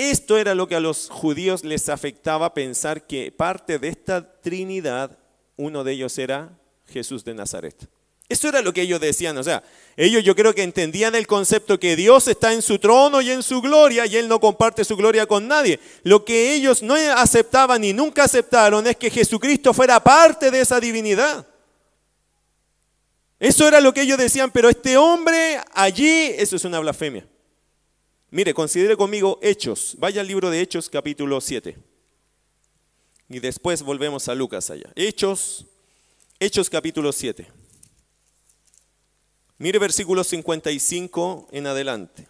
Esto era lo que a los judíos les afectaba pensar que parte de esta Trinidad, uno de ellos era Jesús de Nazaret. Eso era lo que ellos decían, o sea, ellos yo creo que entendían el concepto que Dios está en su trono y en su gloria y Él no comparte su gloria con nadie. Lo que ellos no aceptaban y nunca aceptaron es que Jesucristo fuera parte de esa divinidad. Eso era lo que ellos decían, pero este hombre allí, eso es una blasfemia. Mire, considere conmigo Hechos. Vaya al libro de Hechos capítulo 7. Y después volvemos a Lucas allá. Hechos, Hechos capítulo 7. Mire versículo 55 en adelante.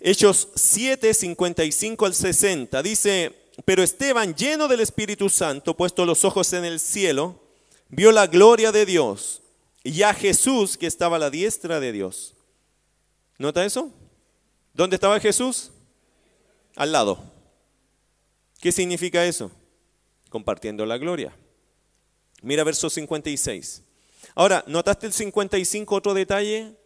Hechos 7, 55 al 60. Dice, pero Esteban, lleno del Espíritu Santo, puesto los ojos en el cielo, vio la gloria de Dios y a Jesús que estaba a la diestra de Dios. ¿Nota eso? ¿Dónde estaba Jesús? Al lado. ¿Qué significa eso? Compartiendo la gloria. Mira verso 56. Ahora, ¿notaste el 55 otro detalle?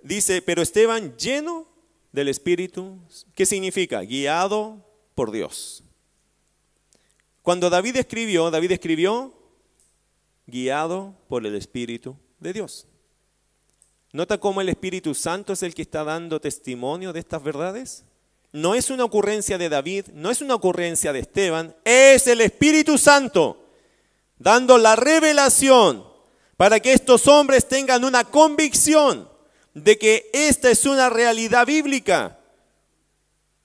Dice, pero Esteban lleno del Espíritu. ¿Qué significa? Guiado por Dios. Cuando David escribió, David escribió guiado por el Espíritu de Dios. ¿Nota cómo el Espíritu Santo es el que está dando testimonio de estas verdades? No es una ocurrencia de David, no es una ocurrencia de Esteban, es el Espíritu Santo dando la revelación para que estos hombres tengan una convicción de que esta es una realidad bíblica.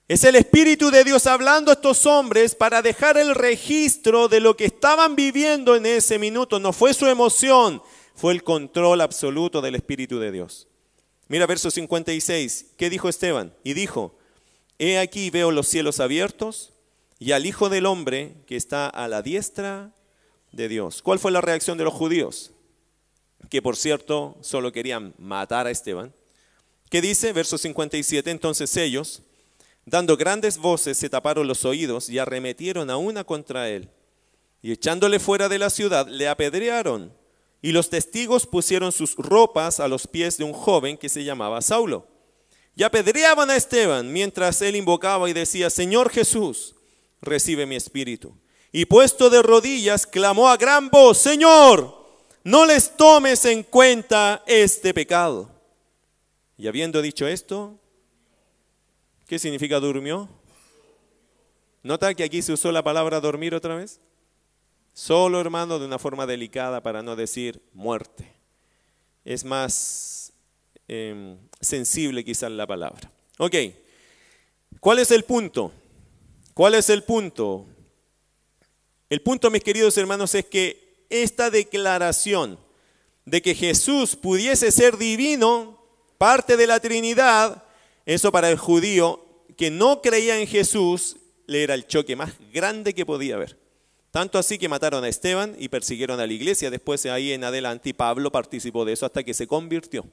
Es el Espíritu de Dios hablando a estos hombres para dejar el registro de lo que estaban viviendo en ese minuto. No fue su emoción, fue el control absoluto del Espíritu de Dios. Mira verso 56, ¿qué dijo Esteban? Y dijo, he aquí veo los cielos abiertos y al Hijo del Hombre que está a la diestra de Dios. ¿Cuál fue la reacción de los judíos? Que por cierto solo querían matar a Esteban. ¿Qué dice? Verso 57, entonces ellos, dando grandes voces, se taparon los oídos y arremetieron a una contra él. Y echándole fuera de la ciudad, le apedrearon y los testigos pusieron sus ropas a los pies de un joven que se llamaba Saulo. Y apedreaban a Esteban mientras él invocaba y decía, Señor Jesús, recibe mi espíritu. Y puesto de rodillas, clamó a gran voz, Señor, no les tomes en cuenta este pecado. Y habiendo dicho esto, ¿qué significa durmió? ¿Nota que aquí se usó la palabra dormir otra vez? Solo, hermano, de una forma delicada para no decir muerte. Es más em, sensible quizás la palabra. Ok, ¿cuál es el punto? ¿Cuál es el punto? El punto, mis queridos hermanos, es que esta declaración de que Jesús pudiese ser divino, parte de la Trinidad, eso para el judío que no creía en Jesús, le era el choque más grande que podía haber. Tanto así que mataron a Esteban y persiguieron a la iglesia. Después ahí en adelante y Pablo participó de eso hasta que se convirtió.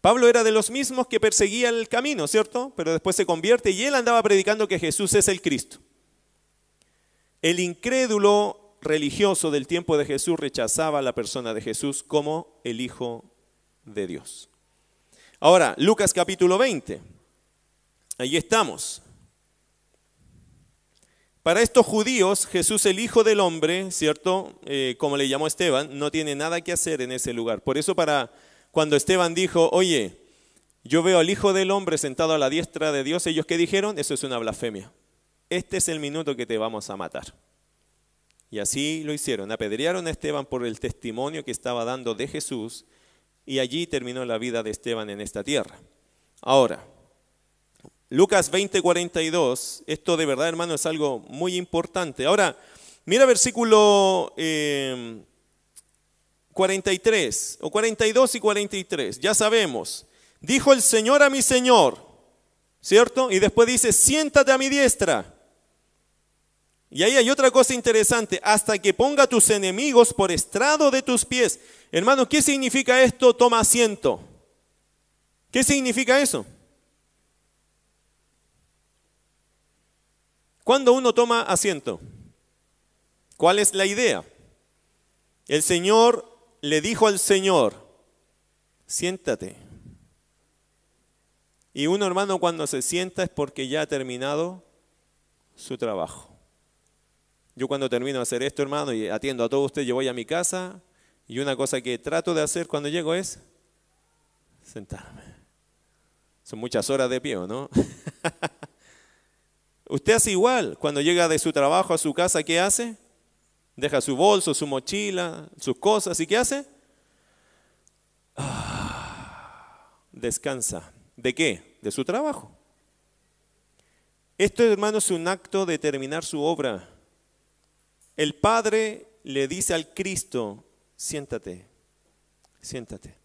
Pablo era de los mismos que perseguía el camino, ¿cierto? Pero después se convierte y él andaba predicando que Jesús es el Cristo. El incrédulo religioso del tiempo de Jesús rechazaba la persona de Jesús como el Hijo de Dios. Ahora, Lucas capítulo 20. Ahí estamos. Para estos judíos, Jesús el Hijo del Hombre, ¿cierto? Eh, como le llamó Esteban, no tiene nada que hacer en ese lugar. Por eso para cuando Esteban dijo, oye, yo veo al Hijo del Hombre sentado a la diestra de Dios, ellos que dijeron, eso es una blasfemia. Este es el minuto que te vamos a matar. Y así lo hicieron. Apedrearon a Esteban por el testimonio que estaba dando de Jesús y allí terminó la vida de Esteban en esta tierra. Ahora, Lucas 20:42, esto de verdad hermano es algo muy importante. Ahora, mira versículo 43, eh, o 42 y 43, ya sabemos, dijo el Señor a mi Señor, ¿cierto? Y después dice, siéntate a mi diestra. Y ahí hay otra cosa interesante, hasta que ponga tus enemigos por estrado de tus pies. Hermano, ¿qué significa esto? Toma asiento. ¿Qué significa eso? Cuando uno toma asiento, ¿cuál es la idea? El Señor le dijo al Señor, siéntate. Y uno hermano cuando se sienta es porque ya ha terminado su trabajo. Yo cuando termino de hacer esto, hermano, y atiendo a todos ustedes, yo voy a mi casa y una cosa que trato de hacer cuando llego es sentarme. Son muchas horas de pie, ¿no? (laughs) Usted hace igual. Cuando llega de su trabajo a su casa, ¿qué hace? Deja su bolso, su mochila, sus cosas. ¿Y qué hace? Ah, descansa. ¿De qué? De su trabajo. Esto, hermano, es un acto de terminar su obra. El Padre le dice al Cristo, siéntate, siéntate.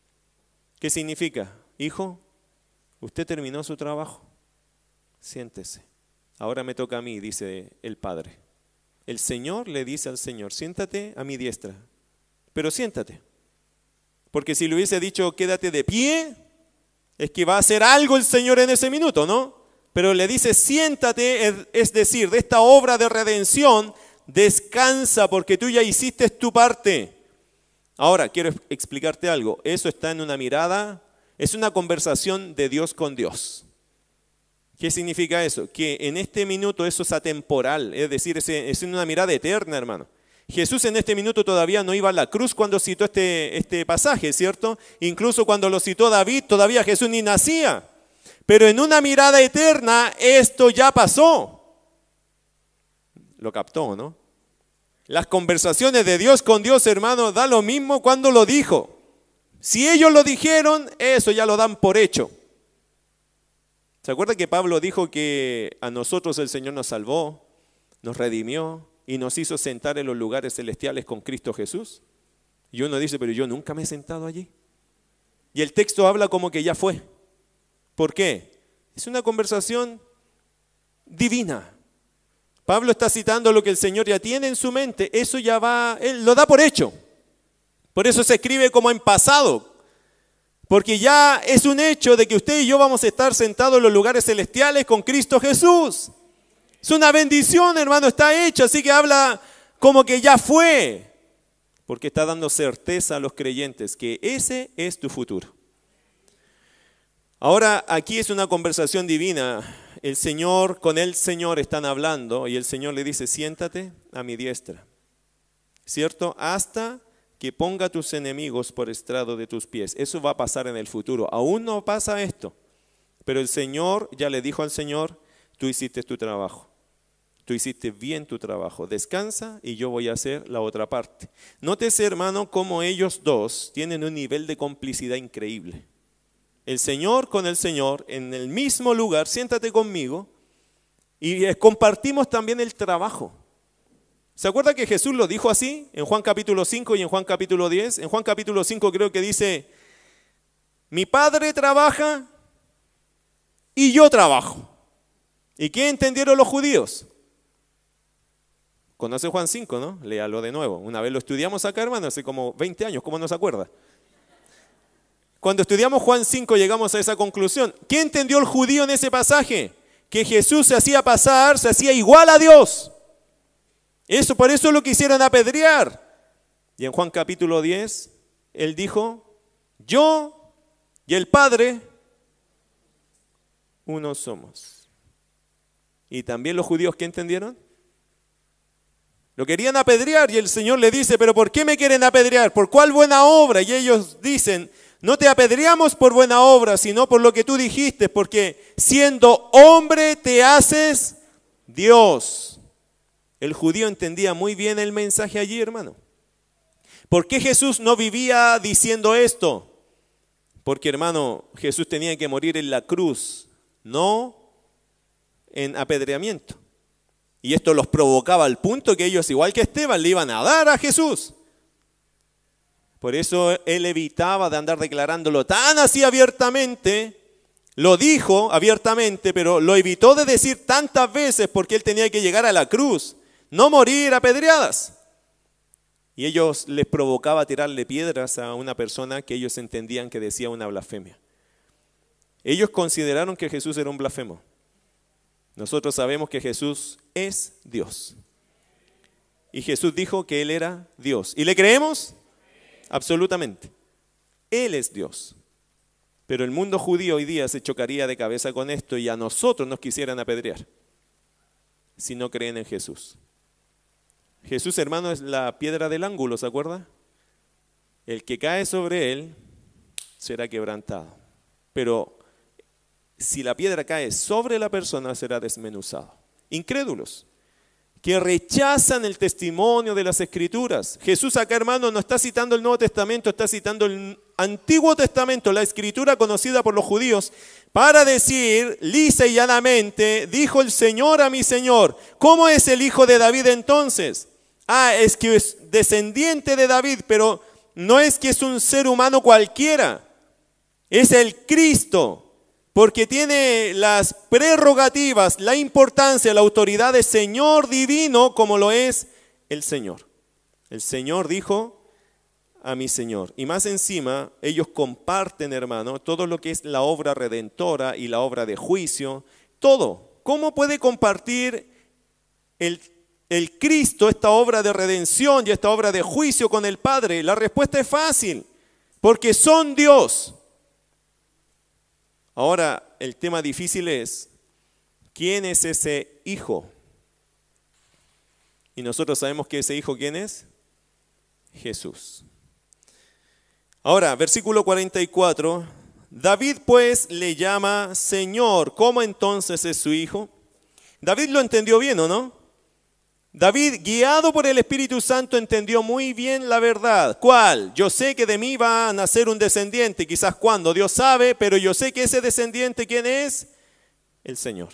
¿Qué significa? Hijo, usted terminó su trabajo, siéntese. Ahora me toca a mí, dice el Padre. El Señor le dice al Señor, siéntate a mi diestra, pero siéntate. Porque si le hubiese dicho, quédate de pie, es que va a hacer algo el Señor en ese minuto, ¿no? Pero le dice, siéntate, es decir, de esta obra de redención, descansa porque tú ya hiciste tu parte. Ahora, quiero explicarte algo. Eso está en una mirada, es una conversación de Dios con Dios. ¿Qué significa eso? Que en este minuto eso es atemporal, es decir, es una mirada eterna, hermano. Jesús en este minuto todavía no iba a la cruz cuando citó este, este pasaje, ¿cierto? Incluso cuando lo citó David, todavía Jesús ni nacía. Pero en una mirada eterna esto ya pasó. Lo captó, ¿no? Las conversaciones de Dios con Dios, hermano, da lo mismo cuando lo dijo. Si ellos lo dijeron, eso ya lo dan por hecho. ¿Se acuerda que Pablo dijo que a nosotros el Señor nos salvó, nos redimió y nos hizo sentar en los lugares celestiales con Cristo Jesús? Y uno dice, pero yo nunca me he sentado allí. Y el texto habla como que ya fue. ¿Por qué? Es una conversación divina. Pablo está citando lo que el Señor ya tiene en su mente. Eso ya va, él lo da por hecho. Por eso se escribe como en pasado, porque ya es un hecho de que usted y yo vamos a estar sentados en los lugares celestiales con Cristo Jesús. Es una bendición, hermano, está hecho, así que habla como que ya fue. Porque está dando certeza a los creyentes que ese es tu futuro. Ahora, aquí es una conversación divina. El Señor, con el Señor están hablando y el Señor le dice, siéntate a mi diestra. ¿Cierto? Hasta que ponga tus enemigos por estrado de tus pies. Eso va a pasar en el futuro. Aún no pasa esto. Pero el Señor ya le dijo al Señor, tú hiciste tu trabajo. Tú hiciste bien tu trabajo. Descansa y yo voy a hacer la otra parte. Nótese, hermano, cómo ellos dos tienen un nivel de complicidad increíble. El Señor con el Señor en el mismo lugar, siéntate conmigo y compartimos también el trabajo. ¿Se acuerda que Jesús lo dijo así en Juan capítulo 5 y en Juan capítulo 10? En Juan capítulo 5 creo que dice, mi padre trabaja y yo trabajo. ¿Y qué entendieron los judíos? Conoce Juan 5, ¿no? Léalo de nuevo. Una vez lo estudiamos acá, hermano, hace como 20 años, ¿cómo no se acuerda? Cuando estudiamos Juan 5 llegamos a esa conclusión. ¿Qué entendió el judío en ese pasaje? Que Jesús se hacía pasar, se hacía igual a Dios. Eso, por eso lo quisieron apedrear. Y en Juan capítulo 10, él dijo, yo y el Padre, uno somos. Y también los judíos, ¿qué entendieron? Lo querían apedrear y el Señor le dice, pero ¿por qué me quieren apedrear? ¿Por cuál buena obra? Y ellos dicen, no te apedreamos por buena obra, sino por lo que tú dijiste, porque siendo hombre te haces Dios. El judío entendía muy bien el mensaje allí, hermano. ¿Por qué Jesús no vivía diciendo esto? Porque, hermano, Jesús tenía que morir en la cruz, no en apedreamiento. Y esto los provocaba al punto que ellos, igual que Esteban, le iban a dar a Jesús. Por eso él evitaba de andar declarándolo tan así abiertamente. Lo dijo abiertamente, pero lo evitó de decir tantas veces porque él tenía que llegar a la cruz no morir apedreadas. Y ellos les provocaba tirarle piedras a una persona que ellos entendían que decía una blasfemia. Ellos consideraron que Jesús era un blasfemo. Nosotros sabemos que Jesús es Dios. Y Jesús dijo que Él era Dios. ¿Y le creemos? Absolutamente. Él es Dios. Pero el mundo judío hoy día se chocaría de cabeza con esto y a nosotros nos quisieran apedrear si no creen en Jesús. Jesús, hermano, es la piedra del ángulo, ¿se acuerda? El que cae sobre él será quebrantado. Pero si la piedra cae sobre la persona, será desmenuzado. Incrédulos, que rechazan el testimonio de las escrituras. Jesús acá, hermano, no está citando el Nuevo Testamento, está citando el Antiguo Testamento, la escritura conocida por los judíos, para decir lisa y llanamente, dijo el Señor a mi Señor, ¿cómo es el hijo de David entonces? Ah, es que es descendiente de David, pero no es que es un ser humano cualquiera, es el Cristo, porque tiene las prerrogativas, la importancia, la autoridad de Señor divino como lo es el Señor. El Señor dijo, a mi Señor. Y más encima, ellos comparten, hermano, todo lo que es la obra redentora y la obra de juicio, todo. ¿Cómo puede compartir el, el Cristo esta obra de redención y esta obra de juicio con el Padre? La respuesta es fácil, porque son Dios. Ahora, el tema difícil es, ¿quién es ese hijo? Y nosotros sabemos que ese hijo, ¿quién es? Jesús. Ahora, versículo 44. David pues le llama Señor. ¿Cómo entonces es su hijo? David lo entendió bien, ¿o no? David, guiado por el Espíritu Santo, entendió muy bien la verdad. ¿Cuál? Yo sé que de mí va a nacer un descendiente, quizás cuando, Dios sabe, pero yo sé que ese descendiente, ¿quién es? El Señor.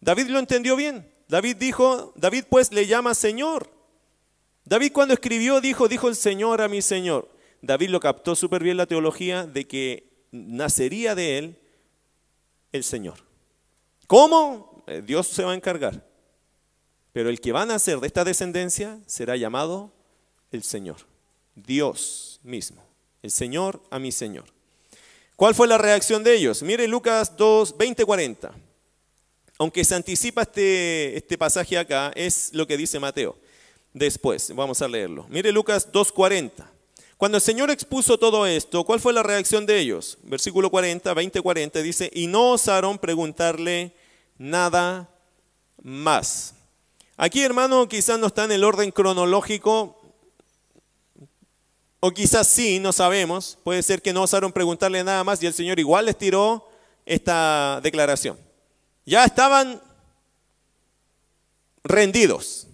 David lo entendió bien. David dijo, David pues le llama Señor. David cuando escribió dijo, dijo el Señor a mi Señor. David lo captó súper bien la teología de que nacería de él el Señor. ¿Cómo? Eh, Dios se va a encargar. Pero el que va a nacer de esta descendencia será llamado el Señor. Dios mismo. El Señor a mi Señor. ¿Cuál fue la reacción de ellos? Mire Lucas 2, 20, 40. Aunque se anticipa este, este pasaje acá, es lo que dice Mateo. Después, vamos a leerlo. Mire Lucas 2, 40. Cuando el Señor expuso todo esto, ¿cuál fue la reacción de ellos? Versículo 40, 20, 40 dice, y no osaron preguntarle nada más. Aquí, hermano, quizás no está en el orden cronológico, o quizás sí, no sabemos. Puede ser que no osaron preguntarle nada más y el Señor igual les tiró esta declaración. Ya estaban rendidos.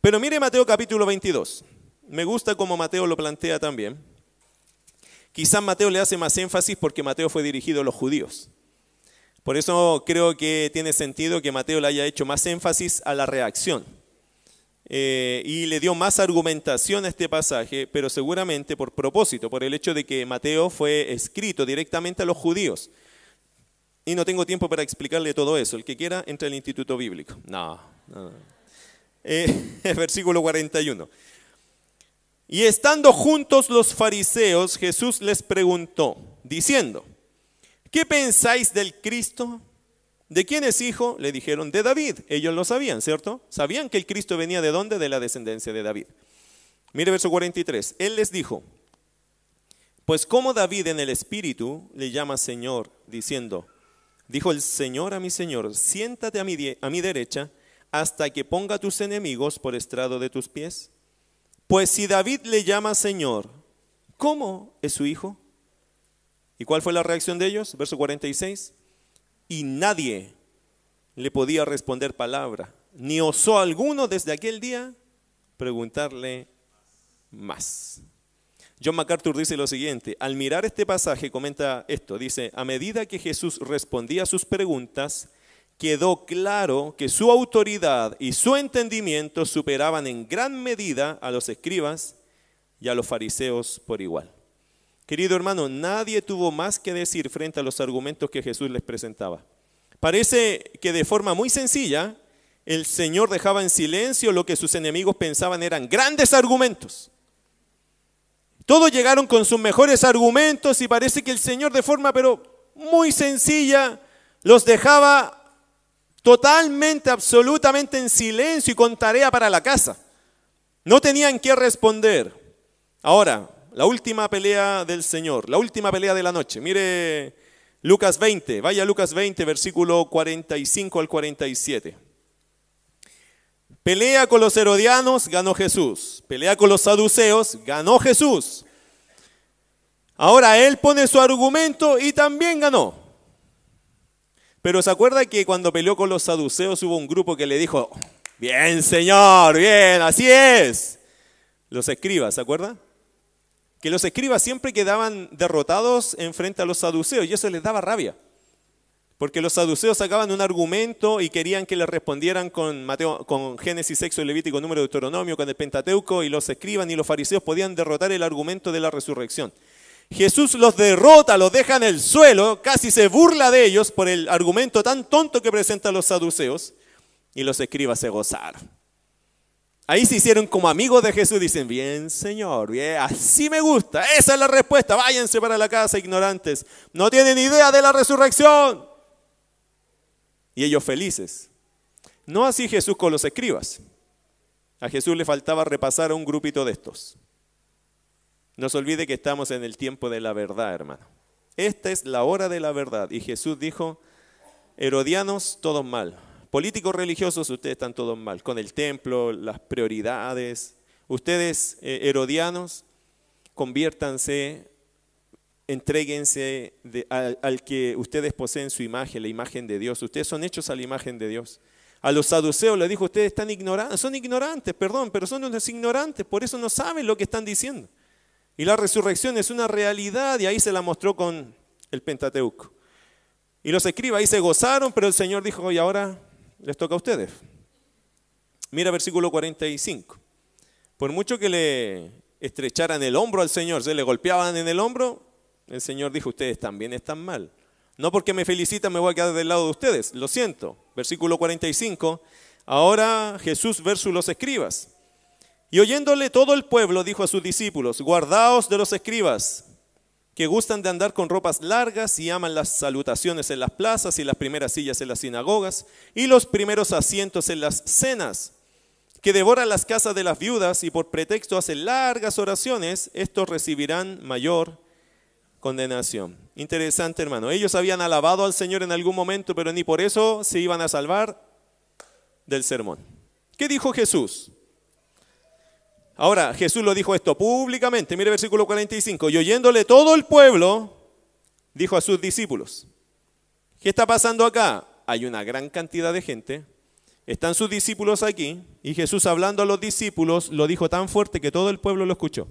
Pero mire Mateo capítulo 22. Me gusta como Mateo lo plantea también. Quizás Mateo le hace más énfasis porque Mateo fue dirigido a los judíos. Por eso creo que tiene sentido que Mateo le haya hecho más énfasis a la reacción. eh, y le dio más argumentación a este pasaje, pero seguramente por propósito, por el hecho de que Mateo fue escrito directamente a los judíos. Y no tengo tiempo para explicarle todo eso. El que quiera, entra al Instituto Bíblico. No, no. Eh, (laughs) versículo 41. Y estando juntos los fariseos, Jesús les preguntó, diciendo, ¿qué pensáis del Cristo? ¿De quién es hijo? Le dijeron, de David. Ellos lo sabían, ¿cierto? Sabían que el Cristo venía de dónde? De la descendencia de David. Mire verso 43. Él les dijo, pues como David en el Espíritu le llama Señor, diciendo, dijo el Señor a mi Señor, siéntate a mi, a mi derecha hasta que ponga tus enemigos por estrado de tus pies. Pues si David le llama Señor, ¿cómo es su hijo? ¿Y cuál fue la reacción de ellos? Verso 46 y nadie le podía responder palabra, ni osó alguno desde aquel día preguntarle más. John MacArthur dice lo siguiente, al mirar este pasaje comenta esto, dice, a medida que Jesús respondía a sus preguntas, quedó claro que su autoridad y su entendimiento superaban en gran medida a los escribas y a los fariseos por igual. Querido hermano, nadie tuvo más que decir frente a los argumentos que Jesús les presentaba. Parece que de forma muy sencilla, el Señor dejaba en silencio lo que sus enemigos pensaban eran grandes argumentos. Todos llegaron con sus mejores argumentos y parece que el Señor de forma pero muy sencilla los dejaba totalmente, absolutamente en silencio y con tarea para la casa. No tenían que responder. Ahora, la última pelea del Señor, la última pelea de la noche. Mire Lucas 20, vaya Lucas 20, versículo 45 al 47. Pelea con los herodianos, ganó Jesús. Pelea con los saduceos, ganó Jesús. Ahora él pone su argumento y también ganó. Pero se acuerda que cuando peleó con los saduceos hubo un grupo que le dijo, bien señor, bien, así es. Los escribas, ¿se acuerda? Que los escribas siempre quedaban derrotados en frente a los saduceos y eso les daba rabia. Porque los saduceos sacaban un argumento y querían que les respondieran con, Mateo, con Génesis, Sexo, Levítico, Número, Deuteronomio, con el Pentateuco y los escriban y los fariseos podían derrotar el argumento de la resurrección. Jesús los derrota, los deja en el suelo, casi se burla de ellos por el argumento tan tonto que presentan los saduceos y los escribas se gozaron. Ahí se hicieron como amigos de Jesús, dicen, bien Señor, bien, así me gusta, esa es la respuesta, váyanse para la casa ignorantes, no tienen idea de la resurrección. Y ellos felices. No así Jesús con los escribas. A Jesús le faltaba repasar a un grupito de estos. No se olvide que estamos en el tiempo de la verdad, hermano. Esta es la hora de la verdad. Y Jesús dijo, Herodianos, todos mal Políticos religiosos, ustedes están todos mal, con el templo, las prioridades. Ustedes, eh, herodianos, conviértanse, entréguense al, que ustedes poseen su imagen, la imagen de Dios. Ustedes son hechos a la imagen de Dios. A los saduceos les dijo, ustedes están ignorantes, son ignorantes, perdón, pero son unos ignorantes, por eso no saben lo que están diciendo. Y la resurrección es una realidad y ahí se la mostró con el Pentateuco. Y los escribas ahí se gozaron, pero el Señor dijo, y ahora les toca a ustedes. Mira versículo 45. Por mucho que le estrecharan el hombro al Señor, se le golpeaban en el hombro, el Señor dijo, ustedes también están mal. No porque me felicitan me voy a quedar del lado de ustedes, lo siento. Versículo 45. Ahora Jesús versus los escribas. Y oyéndole todo el pueblo dijo a sus discípulos, guardaos de los escribas, que gustan de andar con ropas largas y aman las salutaciones en las plazas y las primeras sillas en las sinagogas y los primeros asientos en las cenas, que devoran las casas de las viudas y por pretexto hacen largas oraciones, estos recibirán mayor condenación. Interesante, hermano. Ellos habían alabado al Señor en algún momento, pero ni por eso se iban a salvar del sermón. ¿Qué dijo Jesús? Ahora, Jesús lo dijo esto públicamente, mire versículo 45, y oyéndole todo el pueblo, dijo a sus discípulos, ¿qué está pasando acá? Hay una gran cantidad de gente, están sus discípulos aquí, y Jesús hablando a los discípulos lo dijo tan fuerte que todo el pueblo lo escuchó.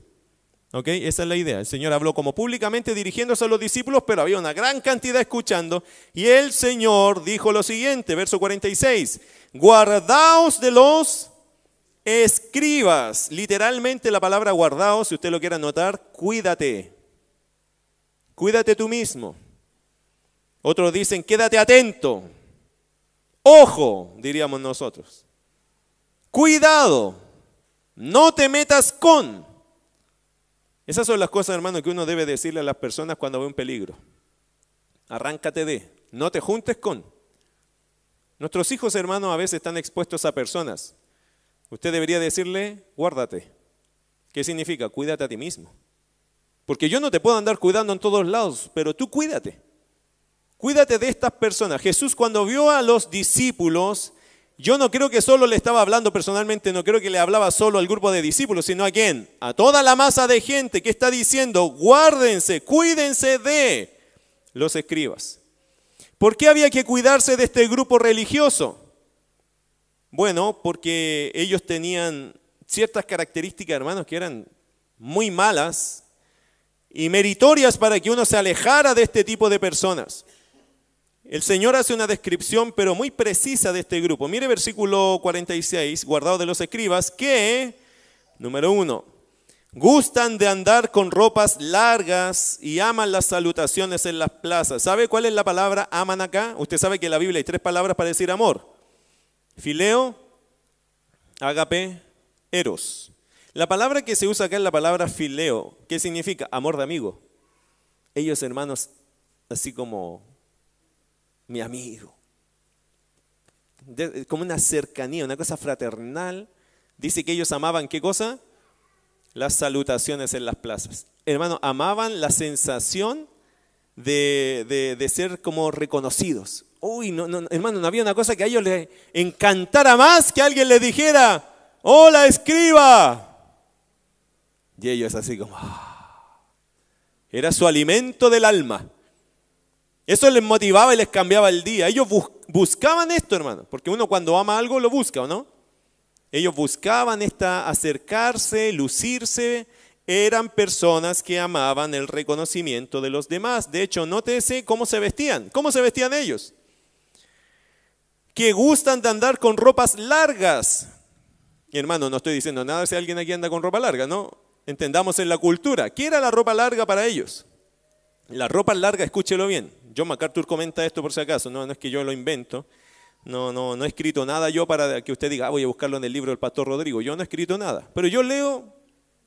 ¿Ok? Esa es la idea. El Señor habló como públicamente dirigiéndose a los discípulos, pero había una gran cantidad escuchando. Y el Señor dijo lo siguiente, verso 46, guardaos de los escribas. Literalmente la palabra guardado, si usted lo quiere anotar, cuídate. Cuídate tú mismo. Otros dicen, quédate atento. Ojo, diríamos nosotros. Cuidado. No te metas con. Esas son las cosas, hermano, que uno debe decirle a las personas cuando ve un peligro. Arráncate de. No te juntes con. Nuestros hijos, hermanos, a veces están expuestos a personas. Usted debería decirle, guárdate. ¿Qué significa? Cuídate a ti mismo. Porque yo no te puedo andar cuidando en todos lados, pero tú cuídate. Cuídate de estas personas. Jesús cuando vio a los discípulos, yo no creo que solo le estaba hablando personalmente, no creo que le hablaba solo al grupo de discípulos, sino a quién? A toda la masa de gente que está diciendo, guárdense, cuídense de los escribas. ¿Por qué había que cuidarse de este grupo religioso? Bueno, porque ellos tenían ciertas características, hermanos, que eran muy malas y meritorias para que uno se alejara de este tipo de personas. El Señor hace una descripción, pero muy precisa de este grupo. Mire versículo 46, guardado de los escribas, que, número uno, gustan de andar con ropas largas y aman las salutaciones en las plazas. ¿Sabe cuál es la palabra aman acá? Usted sabe que en la Biblia hay tres palabras para decir amor. Fileo, agape, eros. La palabra que se usa acá es la palabra fileo. ¿Qué significa? Amor de amigo. Ellos hermanos, así como mi amigo. como una cercanía, una cosa fraternal. Dice que ellos amaban qué cosa? Las salutaciones en las plazas. Hermano, amaban la sensación de, de ser como reconocidos. Uy, no, no, hermano, no había una cosa que a ellos les encantara más que alguien les dijera, hola escriba. Y ellos así como, ah". era su alimento del alma. Eso les motivaba y les cambiaba el día. Ellos buscaban esto, hermano, porque uno cuando ama algo lo busca, ¿o no? Ellos buscaban esta acercarse, lucirse, eran personas que amaban el reconocimiento de los demás. De hecho, nótese cómo se vestían. ¿Cómo se vestían ellos? Que gustan de andar con ropas largas. hermano, no estoy diciendo nada si alguien aquí anda con ropa larga, ¿no? Entendamos en la cultura. ¿Qué era la ropa larga para ellos? La ropa larga, escúchelo bien. John MacArthur comenta esto por si acaso, no, no es que yo lo invento. No, no, no he escrito nada yo para que usted diga, ah, voy a buscarlo en el libro del pastor Rodrigo. Yo no he escrito nada. Pero yo leo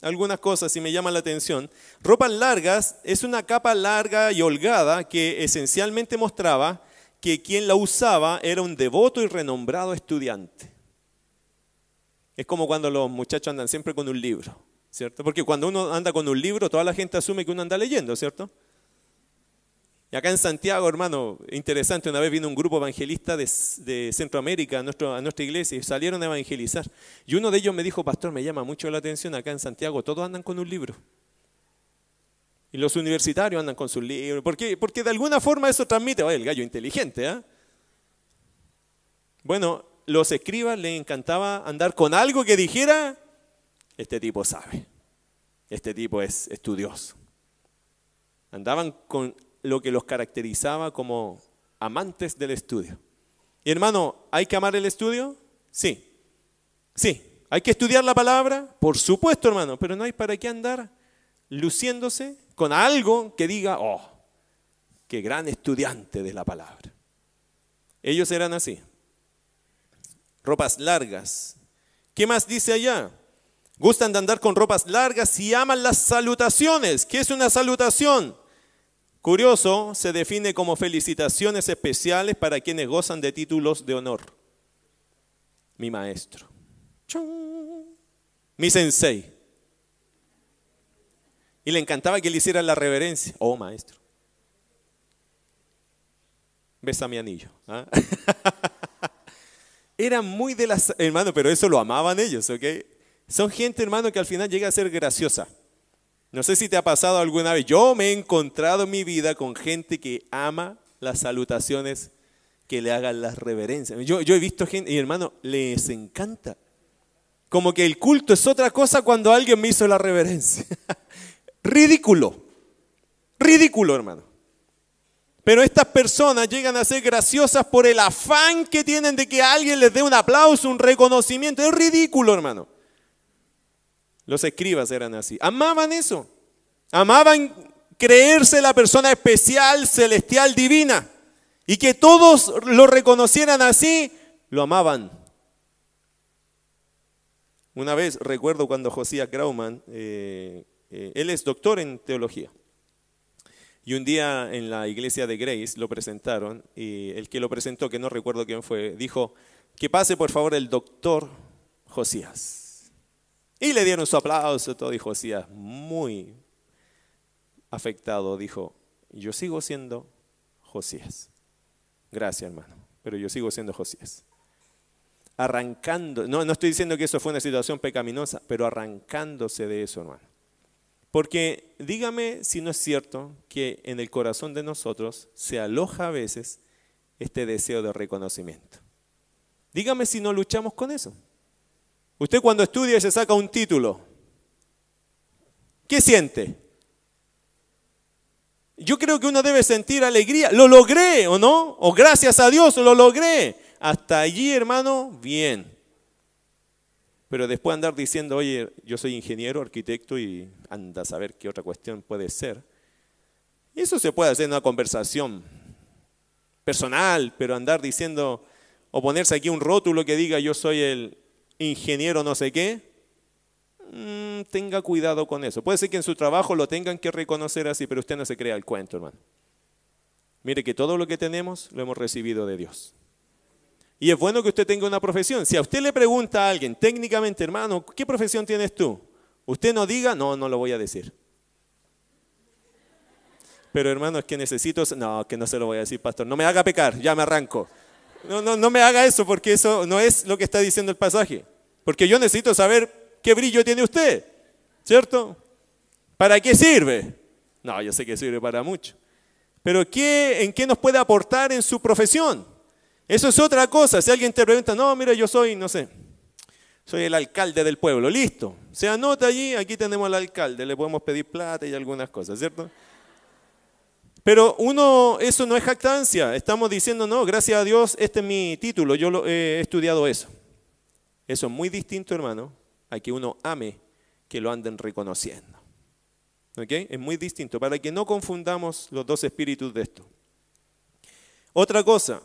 algunas cosas y me llaman la atención. Ropas largas es una capa larga y holgada que esencialmente mostraba que quien la usaba era un devoto y renombrado estudiante. Es como cuando los muchachos andan siempre con un libro, ¿cierto? Porque cuando uno anda con un libro, toda la gente asume que uno anda leyendo, ¿cierto? Y acá en Santiago, hermano, interesante, una vez vino un grupo evangelista de, Centroamérica a, a nuestra iglesia y salieron a evangelizar. Y uno de ellos me dijo, pastor, me llama mucho la atención, acá en Santiago todos andan con un libro. Y los universitarios andan con sus libros. ¿Por qué? Porque de alguna forma eso transmite, oye, el gallo inteligente, ¿ah? Bueno, los escribas les encantaba andar con algo que dijera, este tipo sabe, este tipo es estudioso. Andaban con lo que los caracterizaba como amantes del estudio. Y hermano, ¿hay que amar el estudio? Sí. Sí. ¿Hay que estudiar la palabra? Por supuesto, hermano, pero no hay para qué andar luciéndose con algo que diga, oh, qué gran estudiante de la palabra. Ellos eran así. Ropas largas. ¿Qué más dice allá? Gustan de andar con ropas largas y aman las salutaciones. ¿Qué es una salutación? Curioso, se define como felicitaciones especiales para quienes gozan de títulos de honor. Mi maestro. Mi sensei. Y le encantaba que le hicieran la reverencia. Oh, maestro. Besa mi anillo. ¿ah? (laughs) Era muy de las... Hermano, pero eso lo amaban ellos, ¿ok? Son gente, hermano, que al final llega a ser graciosa. No sé si te ha pasado alguna vez. Yo me he encontrado en mi vida con gente que ama las salutaciones, que le hagan las reverencias. Yo, yo he visto gente, y hermano, les encanta. Como que el culto es otra cosa cuando alguien me hizo la reverencia. (laughs) ridículo. Ridículo, hermano. Pero estas personas llegan a ser graciosas por el afán que tienen de que alguien les dé un aplauso, un reconocimiento. Es ridículo, hermano. Los escribas eran así. Amaban eso. Amaban creerse la persona especial, celestial, divina. Y que todos lo reconocieran así, lo amaban. Una vez recuerdo cuando Josías Grauman, eh, eh, él es doctor en teología, y un día en la iglesia de Grace lo presentaron, y el que lo presentó, que no recuerdo quién fue, dijo, que pase por favor el doctor Josías. Y le dieron su aplauso, todo, y Josías, muy afectado, dijo, yo sigo siendo Josías. Gracias, hermano, pero yo sigo siendo Josías arrancando, no, no estoy diciendo que eso fue una situación pecaminosa, pero arrancándose de eso, hermano. Porque dígame si no es cierto que en el corazón de nosotros se aloja a veces este deseo de reconocimiento. Dígame si no luchamos con eso. Usted cuando estudia y se saca un título, ¿qué siente? Yo creo que uno debe sentir alegría. ¿Lo logré o no? O gracias a Dios lo logré. Hasta allí, hermano, bien. Pero después andar diciendo, oye, yo soy ingeniero, arquitecto y anda a saber qué otra cuestión puede ser. Eso se puede hacer en una conversación personal, pero andar diciendo o ponerse aquí un rótulo que diga yo soy el ingeniero no sé qué, mm, tenga cuidado con eso. Puede ser que en su trabajo lo tengan que reconocer así, pero usted no se crea el cuento, hermano. Mire que todo lo que tenemos lo hemos recibido de Dios. Y es bueno que usted tenga una profesión. Si a usted le pregunta a alguien técnicamente, hermano, ¿qué profesión tienes tú? Usted no diga, no, no lo voy a decir. Pero hermano, es que necesito, no, que no se lo voy a decir, pastor. No me haga pecar, ya me arranco. No, no, no me haga eso porque eso no es lo que está diciendo el pasaje. Porque yo necesito saber qué brillo tiene usted, ¿cierto? ¿Para qué sirve? No, yo sé que sirve para mucho. Pero ¿qué, ¿en qué nos puede aportar en su profesión? Eso es otra cosa. Si alguien te pregunta, no, mira, yo soy, no sé, soy el alcalde del pueblo, listo. Se anota allí, aquí tenemos al alcalde, le podemos pedir plata y algunas cosas, ¿cierto? Pero uno, eso no es jactancia. Estamos diciendo, no, gracias a Dios, este es mi título, yo lo, he estudiado eso. Eso es muy distinto, hermano, a que uno ame que lo anden reconociendo. ¿Ok? Es muy distinto, para que no confundamos los dos espíritus de esto. Otra cosa,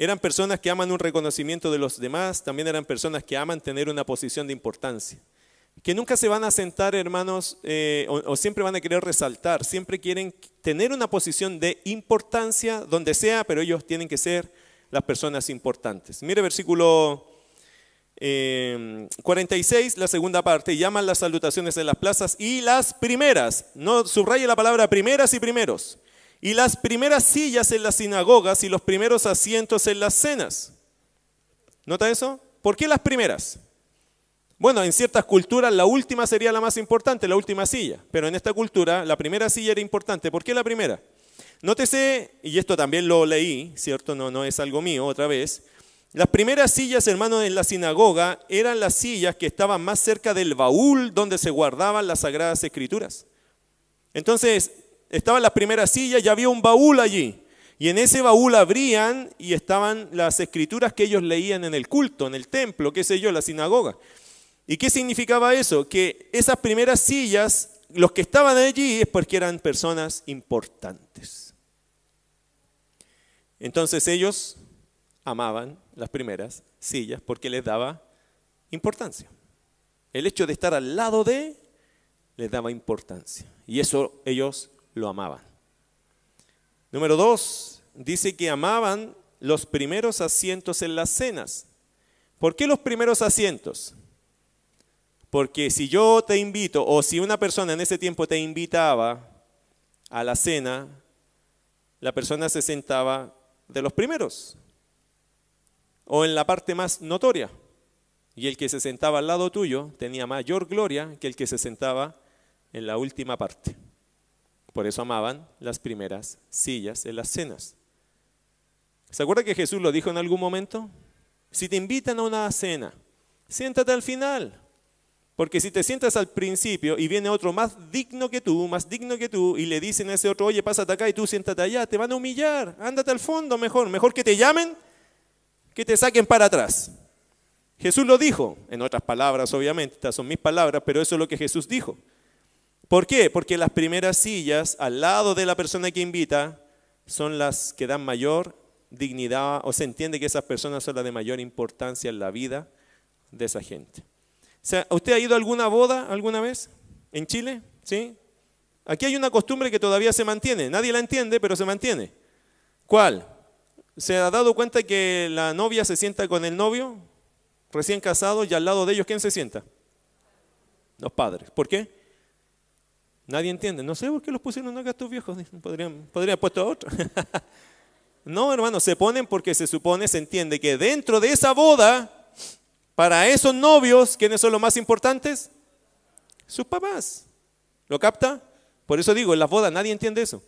eran personas que aman un reconocimiento de los demás, también eran personas que aman tener una posición de importancia. Que nunca se van a sentar, hermanos, eh, o, siempre van a querer resaltar, siempre quieren tener una posición de importancia donde sea, pero ellos tienen que ser las personas importantes. Mire versículo 46, eh, la segunda parte, llaman las salutaciones en las plazas y las primeras, no subraye la palabra primeras y primeros y las primeras sillas en las sinagogas y los primeros asientos en las cenas. ¿Nota eso? ¿Por qué las primeras? Bueno, en ciertas culturas la última sería la más importante, la última silla, pero en esta cultura la primera silla era importante. ¿Por qué la primera? Nótese, y esto también lo leí, ¿cierto? No, no es algo mío otra vez. Las primeras sillas, hermanos, en la sinagoga eran las sillas que estaban más cerca del baúl donde se guardaban las sagradas escrituras. Entonces, estaban las primeras sillas y había un baúl allí. Y en ese baúl abrían y estaban las escrituras que ellos leían en el culto, en el templo, qué sé yo, la sinagoga. ¿Y qué significaba eso? Que esas primeras sillas, los que estaban allí es porque eran personas importantes. Entonces ellos amaban las primeras sillas porque les daba importancia. El hecho de estar al lado de les daba importancia. Y eso ellos lo amaban. Número dos, dice que amaban los primeros asientos en las cenas. ¿Por qué los primeros asientos? Porque si yo te invito, o si una persona en ese tiempo te invitaba a la cena, la persona se sentaba de los primeros, o en la parte más notoria. Y el que se sentaba al lado tuyo tenía mayor gloria que el que se sentaba en la última parte. Por eso amaban las primeras sillas en las cenas. ¿Se acuerda que Jesús lo dijo en algún momento? Si te invitan a una cena, siéntate al final. Porque si te sientas al principio y viene otro más digno que tú, más digno que tú, y le dicen a ese otro, oye, pásate acá y tú siéntate allá, te van a humillar. Ándate al fondo mejor. Mejor que te llamen que te saquen para atrás. Jesús lo dijo, en otras palabras, obviamente, estas son mis palabras, pero eso es lo que Jesús dijo. ¿Por qué? Porque las primeras sillas al lado de la persona que invita son las que dan mayor dignidad o se entiende que esas personas son las de mayor importancia en la vida de esa gente. ¿usted ha ido a alguna boda alguna vez en Chile? ¿Sí? Aquí hay una costumbre que todavía se mantiene. Nadie la entiende, pero se mantiene. ¿Cuál? ¿Se ha dado cuenta que la novia se sienta con el novio recién casado y al lado de ellos quién se sienta? Los padres. ¿Por qué? Nadie entiende. No sé por qué los pusieron acá estos viejos. Podrían, podrían haber puesto a otro. (laughs) no, hermano, se ponen porque se supone, se entiende que dentro de esa boda, para esos novios, ¿quiénes son los más importantes? Sus papás. ¿Lo capta? Por eso digo, en las bodas nadie entiende eso.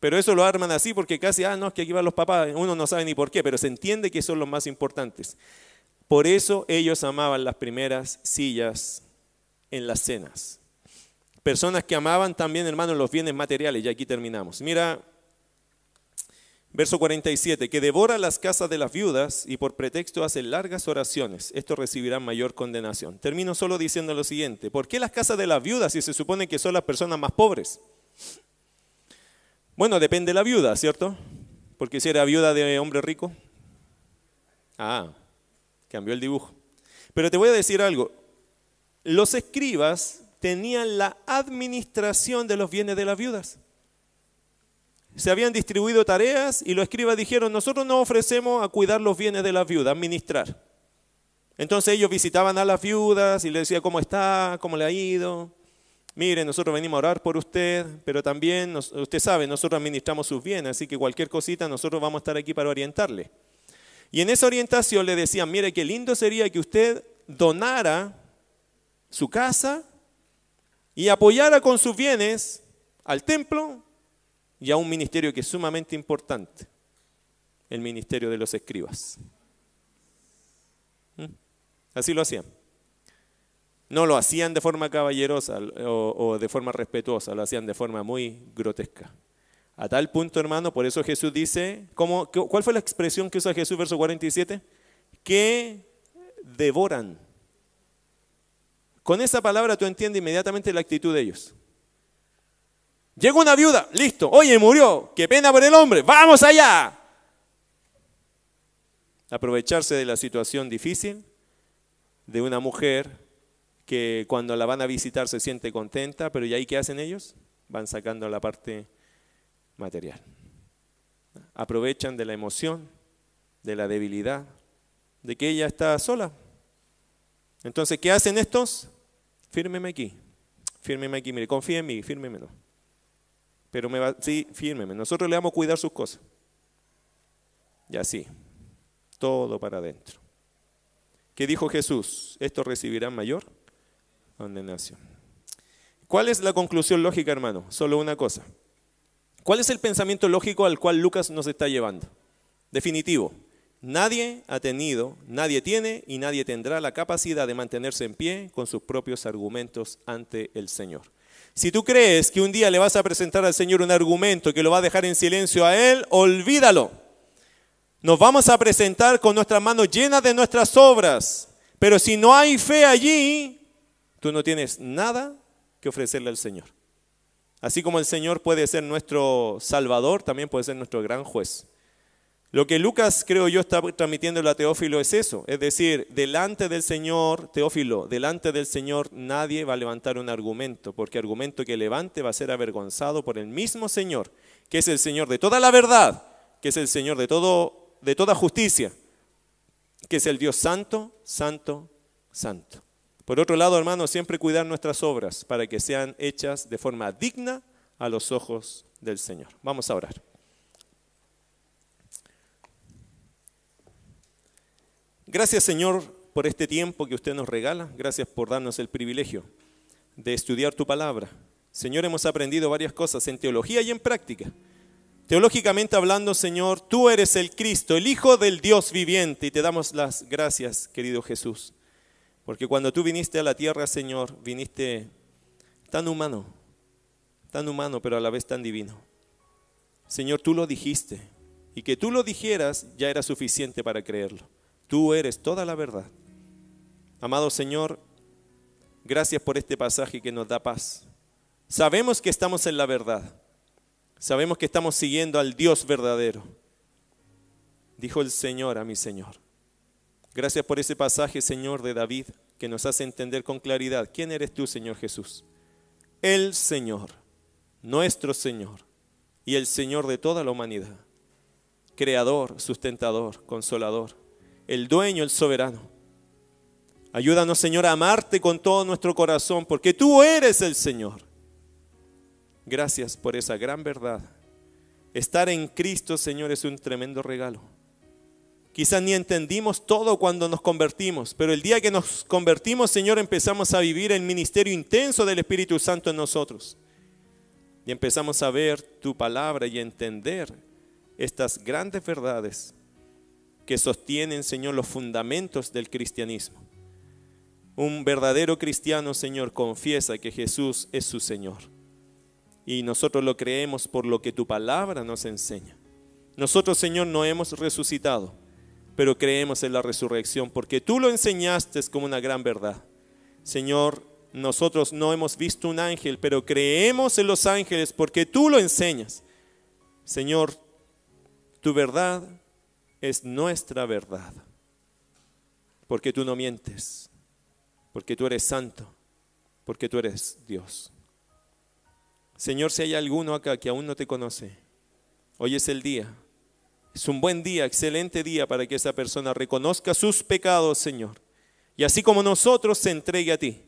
Pero eso lo arman así porque casi, ah, no, es que aquí van los papás, uno no sabe ni por qué, pero se entiende que son los más importantes. Por eso ellos amaban las primeras sillas en las cenas. Personas que amaban también, hermanos, los bienes materiales, y aquí terminamos. Mira, verso 47, que devora las casas de las viudas y por pretexto hace largas oraciones. Esto recibirá mayor condenación. Termino solo diciendo lo siguiente, ¿por qué las casas de las viudas si se supone que son las personas más pobres? Bueno, depende de la viuda, ¿cierto? Porque si era viuda de hombre rico. Ah, cambió el dibujo. Pero te voy a decir algo. Los escribas tenían la administración de los bienes de las viudas. Se habían distribuido tareas y los escribas dijeron, nosotros nos ofrecemos a cuidar los bienes de las viudas, administrar. Entonces ellos visitaban a las viudas y les decían cómo está, cómo le ha ido, mire, nosotros venimos a orar por usted, pero también, usted sabe, nosotros administramos sus bienes, así que cualquier cosita nosotros vamos a estar aquí para orientarle. Y en esa orientación le decían, mire, qué lindo sería que usted donara su casa y apoyara con sus bienes al templo y a un ministerio que es sumamente importante, el ministerio de los escribas. ¿Mm? Así lo hacían. No lo hacían de forma caballerosa o, de forma respetuosa, lo hacían de forma muy grotesca. A tal punto, hermano, por eso Jesús dice, ¿cómo, ¿cuál fue la expresión que usa Jesús, verso 47? Que devoran. Con esa palabra tú entiendes inmediatamente la actitud de ellos. Llegó una viuda, listo, oye, murió, qué pena por el hombre, vamos allá. Aprovecharse de la situación difícil de una mujer que cuando la van a visitar se siente contenta, pero ¿y ahí qué hacen ellos? Van sacando la parte material. Aprovechan de la emoción, de la debilidad, de que ella está sola. Entonces, ¿qué hacen estos? Fírmeme aquí, fírmeme aquí, mire, confíe en mí, fírmeme no. Pero me va, sí, fírmeme, nosotros le vamos a cuidar sus cosas. Y así, todo para adentro. ¿Qué dijo Jesús? ¿Esto recibirá mayor condenación. ¿Cuál es la conclusión lógica, hermano? Solo una cosa. ¿Cuál es el pensamiento lógico al cual Lucas nos está llevando? Definitivo. Nadie ha tenido, nadie tiene y nadie tendrá la capacidad de mantenerse en pie con sus propios argumentos ante el Señor. Si tú crees que un día le vas a presentar al Señor un argumento que lo va a dejar en silencio a Él, olvídalo. Nos vamos a presentar con nuestras manos llenas de nuestras obras. Pero si no hay fe allí, Tú no tienes nada que ofrecerle al Señor. Así como el Señor puede ser nuestro Salvador, también puede ser nuestro gran juez. Lo que Lucas, creo yo, está transmitiendo a Teófilo es eso. Es decir, delante del Señor, Teófilo, delante del Señor nadie va a levantar un argumento, porque argumento que levante va a ser avergonzado por el mismo Señor, que es el Señor de toda la verdad, que es el Señor de, todo, de toda justicia, que es el Dios santo, santo, santo. Por otro lado, hermanos, siempre cuidar nuestras obras para que sean hechas de forma digna a los ojos del Señor. Vamos a orar. Gracias, Señor, por este tiempo que usted nos regala. Gracias por darnos el privilegio de estudiar tu palabra. Señor, hemos aprendido varias cosas en teología y en práctica. Teológicamente hablando, Señor, tú eres el Cristo, el Hijo del Dios viviente, y te damos las gracias, querido Jesús. Porque cuando tú viniste a la tierra, Señor, viniste tan humano, tan humano, pero a la vez tan divino. Señor, tú lo dijiste. Y que tú lo dijeras ya era suficiente para creerlo. Tú eres toda la verdad. Amado Señor, gracias por este pasaje que nos da paz. Sabemos que estamos en la verdad. Sabemos que estamos siguiendo al Dios verdadero. Dijo el Señor a mi Señor. Gracias por ese pasaje, Señor, de David, que nos hace entender con claridad quién eres tú, Señor Jesús. El Señor, nuestro Señor, y el Señor de toda la humanidad. Creador, sustentador, consolador, el dueño, el soberano Ayúdanos, Señor, a amarte con todo nuestro corazón, porque tú eres el Señor. Gracias por esa gran verdad. Estar en Cristo, Señor, es un tremendo regalo. Quizás ni entendimos todo cuando nos convertimos, pero el día que nos convertimos, Señor, empezamos a vivir el ministerio intenso del Espíritu Santo en nosotros. Y empezamos a ver tu palabra y entender estas grandes verdades que sostienen, Señor, los fundamentos del cristianismo. Un verdadero cristiano, Señor, confiesa que Jesús es su Señor. Y nosotros lo creemos por lo que tu palabra nos enseña. Nosotros, Señor, no hemos resucitado, pero creemos en la resurrección porque tú lo enseñaste como una gran verdad. Señor, nosotros no hemos visto un ángel, pero creemos en los ángeles porque tú lo enseñas. Señor, tu verdad es nuestra verdad, porque tú no mientes porque tú eres santo, porque tú eres Dios. Señor, si hay alguno acá que aún no te conoce, hoy es el día. Es un buen día, excelente día para que esa persona reconozca sus pecados, Señor. Y así como nosotros se entregue a ti.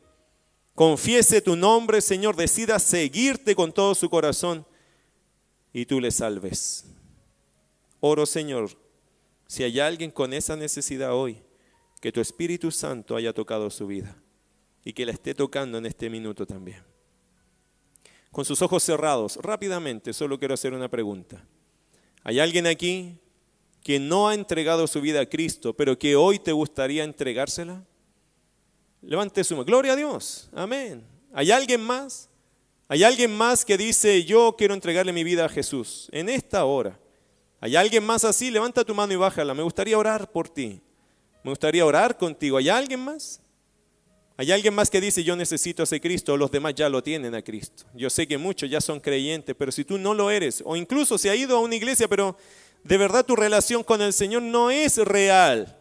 Confiese tu nombre, Señor, decida seguirte con todo su corazón y tú le salves. Oro, Señor, si hay alguien con esa necesidad hoy, que tu Espíritu Santo haya tocado su vida y que la esté tocando en este minuto también. Con sus ojos cerrados, rápidamente, solo quiero hacer una pregunta. ¿Hay alguien aquí que no ha entregado su vida a Cristo, pero que hoy te gustaría entregársela? Levante su mano. Gloria a Dios. Amén. ¿Hay alguien más? ¿Hay alguien más que dice, yo quiero entregarle mi vida a Jesús en esta hora? ¿Hay alguien más así? Levanta tu mano y bájala. Me gustaría orar por ti. Me gustaría orar contigo. ¿Hay alguien más? ¿Hay alguien más que dice yo necesito a ese Cristo? Los demás ya lo tienen a Cristo. Yo sé que muchos ya son creyentes, pero si tú no lo eres, o incluso se ha ido a una iglesia, pero de verdad tu relación con el Señor no es real.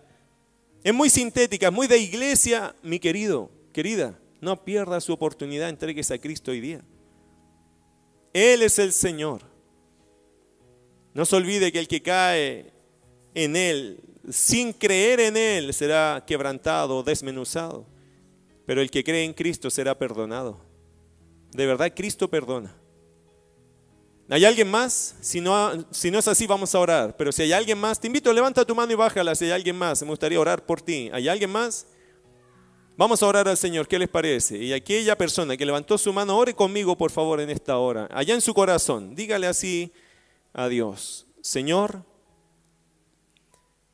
Es muy sintética, muy de iglesia, mi querido, querida. No pierda su oportunidad, entregues a Cristo hoy día. Él es el Señor. No se olvide que el que cae en Él, sin creer en Él, será quebrantado, desmenuzado. Pero el que cree en Cristo será perdonado. De verdad, Cristo perdona. ¿Hay alguien más? Si no, si no es así, vamos a orar. Pero si hay alguien más, te invito, levanta tu mano y bájala. Si hay alguien más, me gustaría orar por ti. ¿Hay alguien más? Vamos a orar al Señor, ¿qué les parece? Y aquella persona que levantó su mano, ore conmigo, por favor, en esta hora. Allá en su corazón, dígale así a Dios. Señor,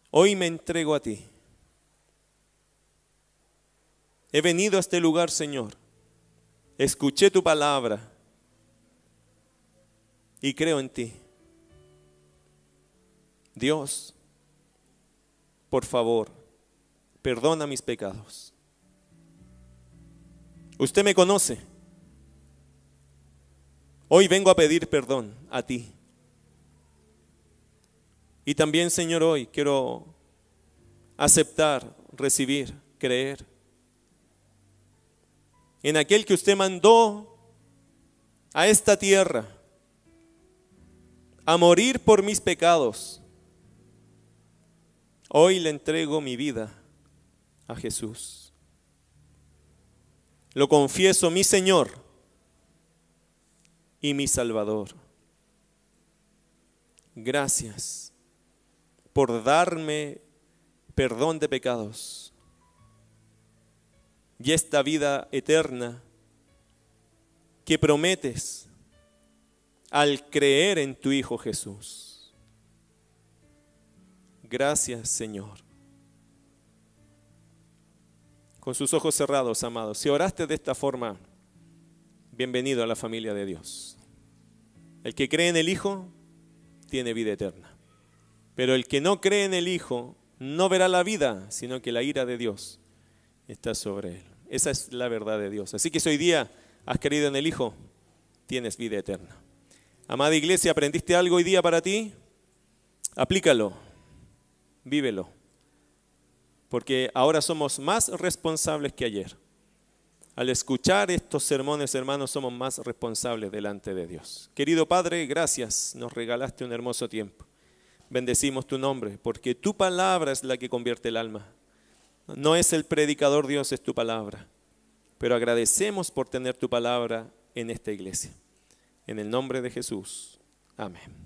hoy me entrego a ti. He venido a este lugar, Señor. Escuché tu palabra y creo en ti. Dios, por favor, perdona mis pecados. Usted me conoce. Hoy vengo a pedir perdón a ti. Y también, Señor, hoy quiero aceptar, recibir, creer en aquel que usted mandó a esta tierra a morir por mis pecados. Hoy le entrego mi vida a Jesús. Lo confieso mi Señor y mi Salvador. Gracias por darme perdón de pecados y esta vida eterna que prometes al creer en tu Hijo Jesús. Gracias Señor. Con sus ojos cerrados, amados, si oraste de esta forma, bienvenido a la familia de Dios. El que cree en el Hijo tiene vida eterna. Pero el que no cree en el Hijo no verá la vida, sino que la ira de Dios está sobre él. Esa es la verdad de Dios. Así que si hoy día has creído en el Hijo, tienes vida eterna. Amada iglesia, ¿aprendiste algo hoy día para ti? Aplícalo, vívelo, porque ahora somos más responsables que ayer. Al escuchar estos sermones, hermanos, somos más responsables delante de Dios. Querido Padre, gracias, nos regalaste un hermoso tiempo. Bendecimos tu nombre, porque tu palabra es la que convierte el alma. No es el predicador Dios, es tu palabra. Pero agradecemos por tener tu palabra en esta iglesia. En el nombre de Jesús. Amén.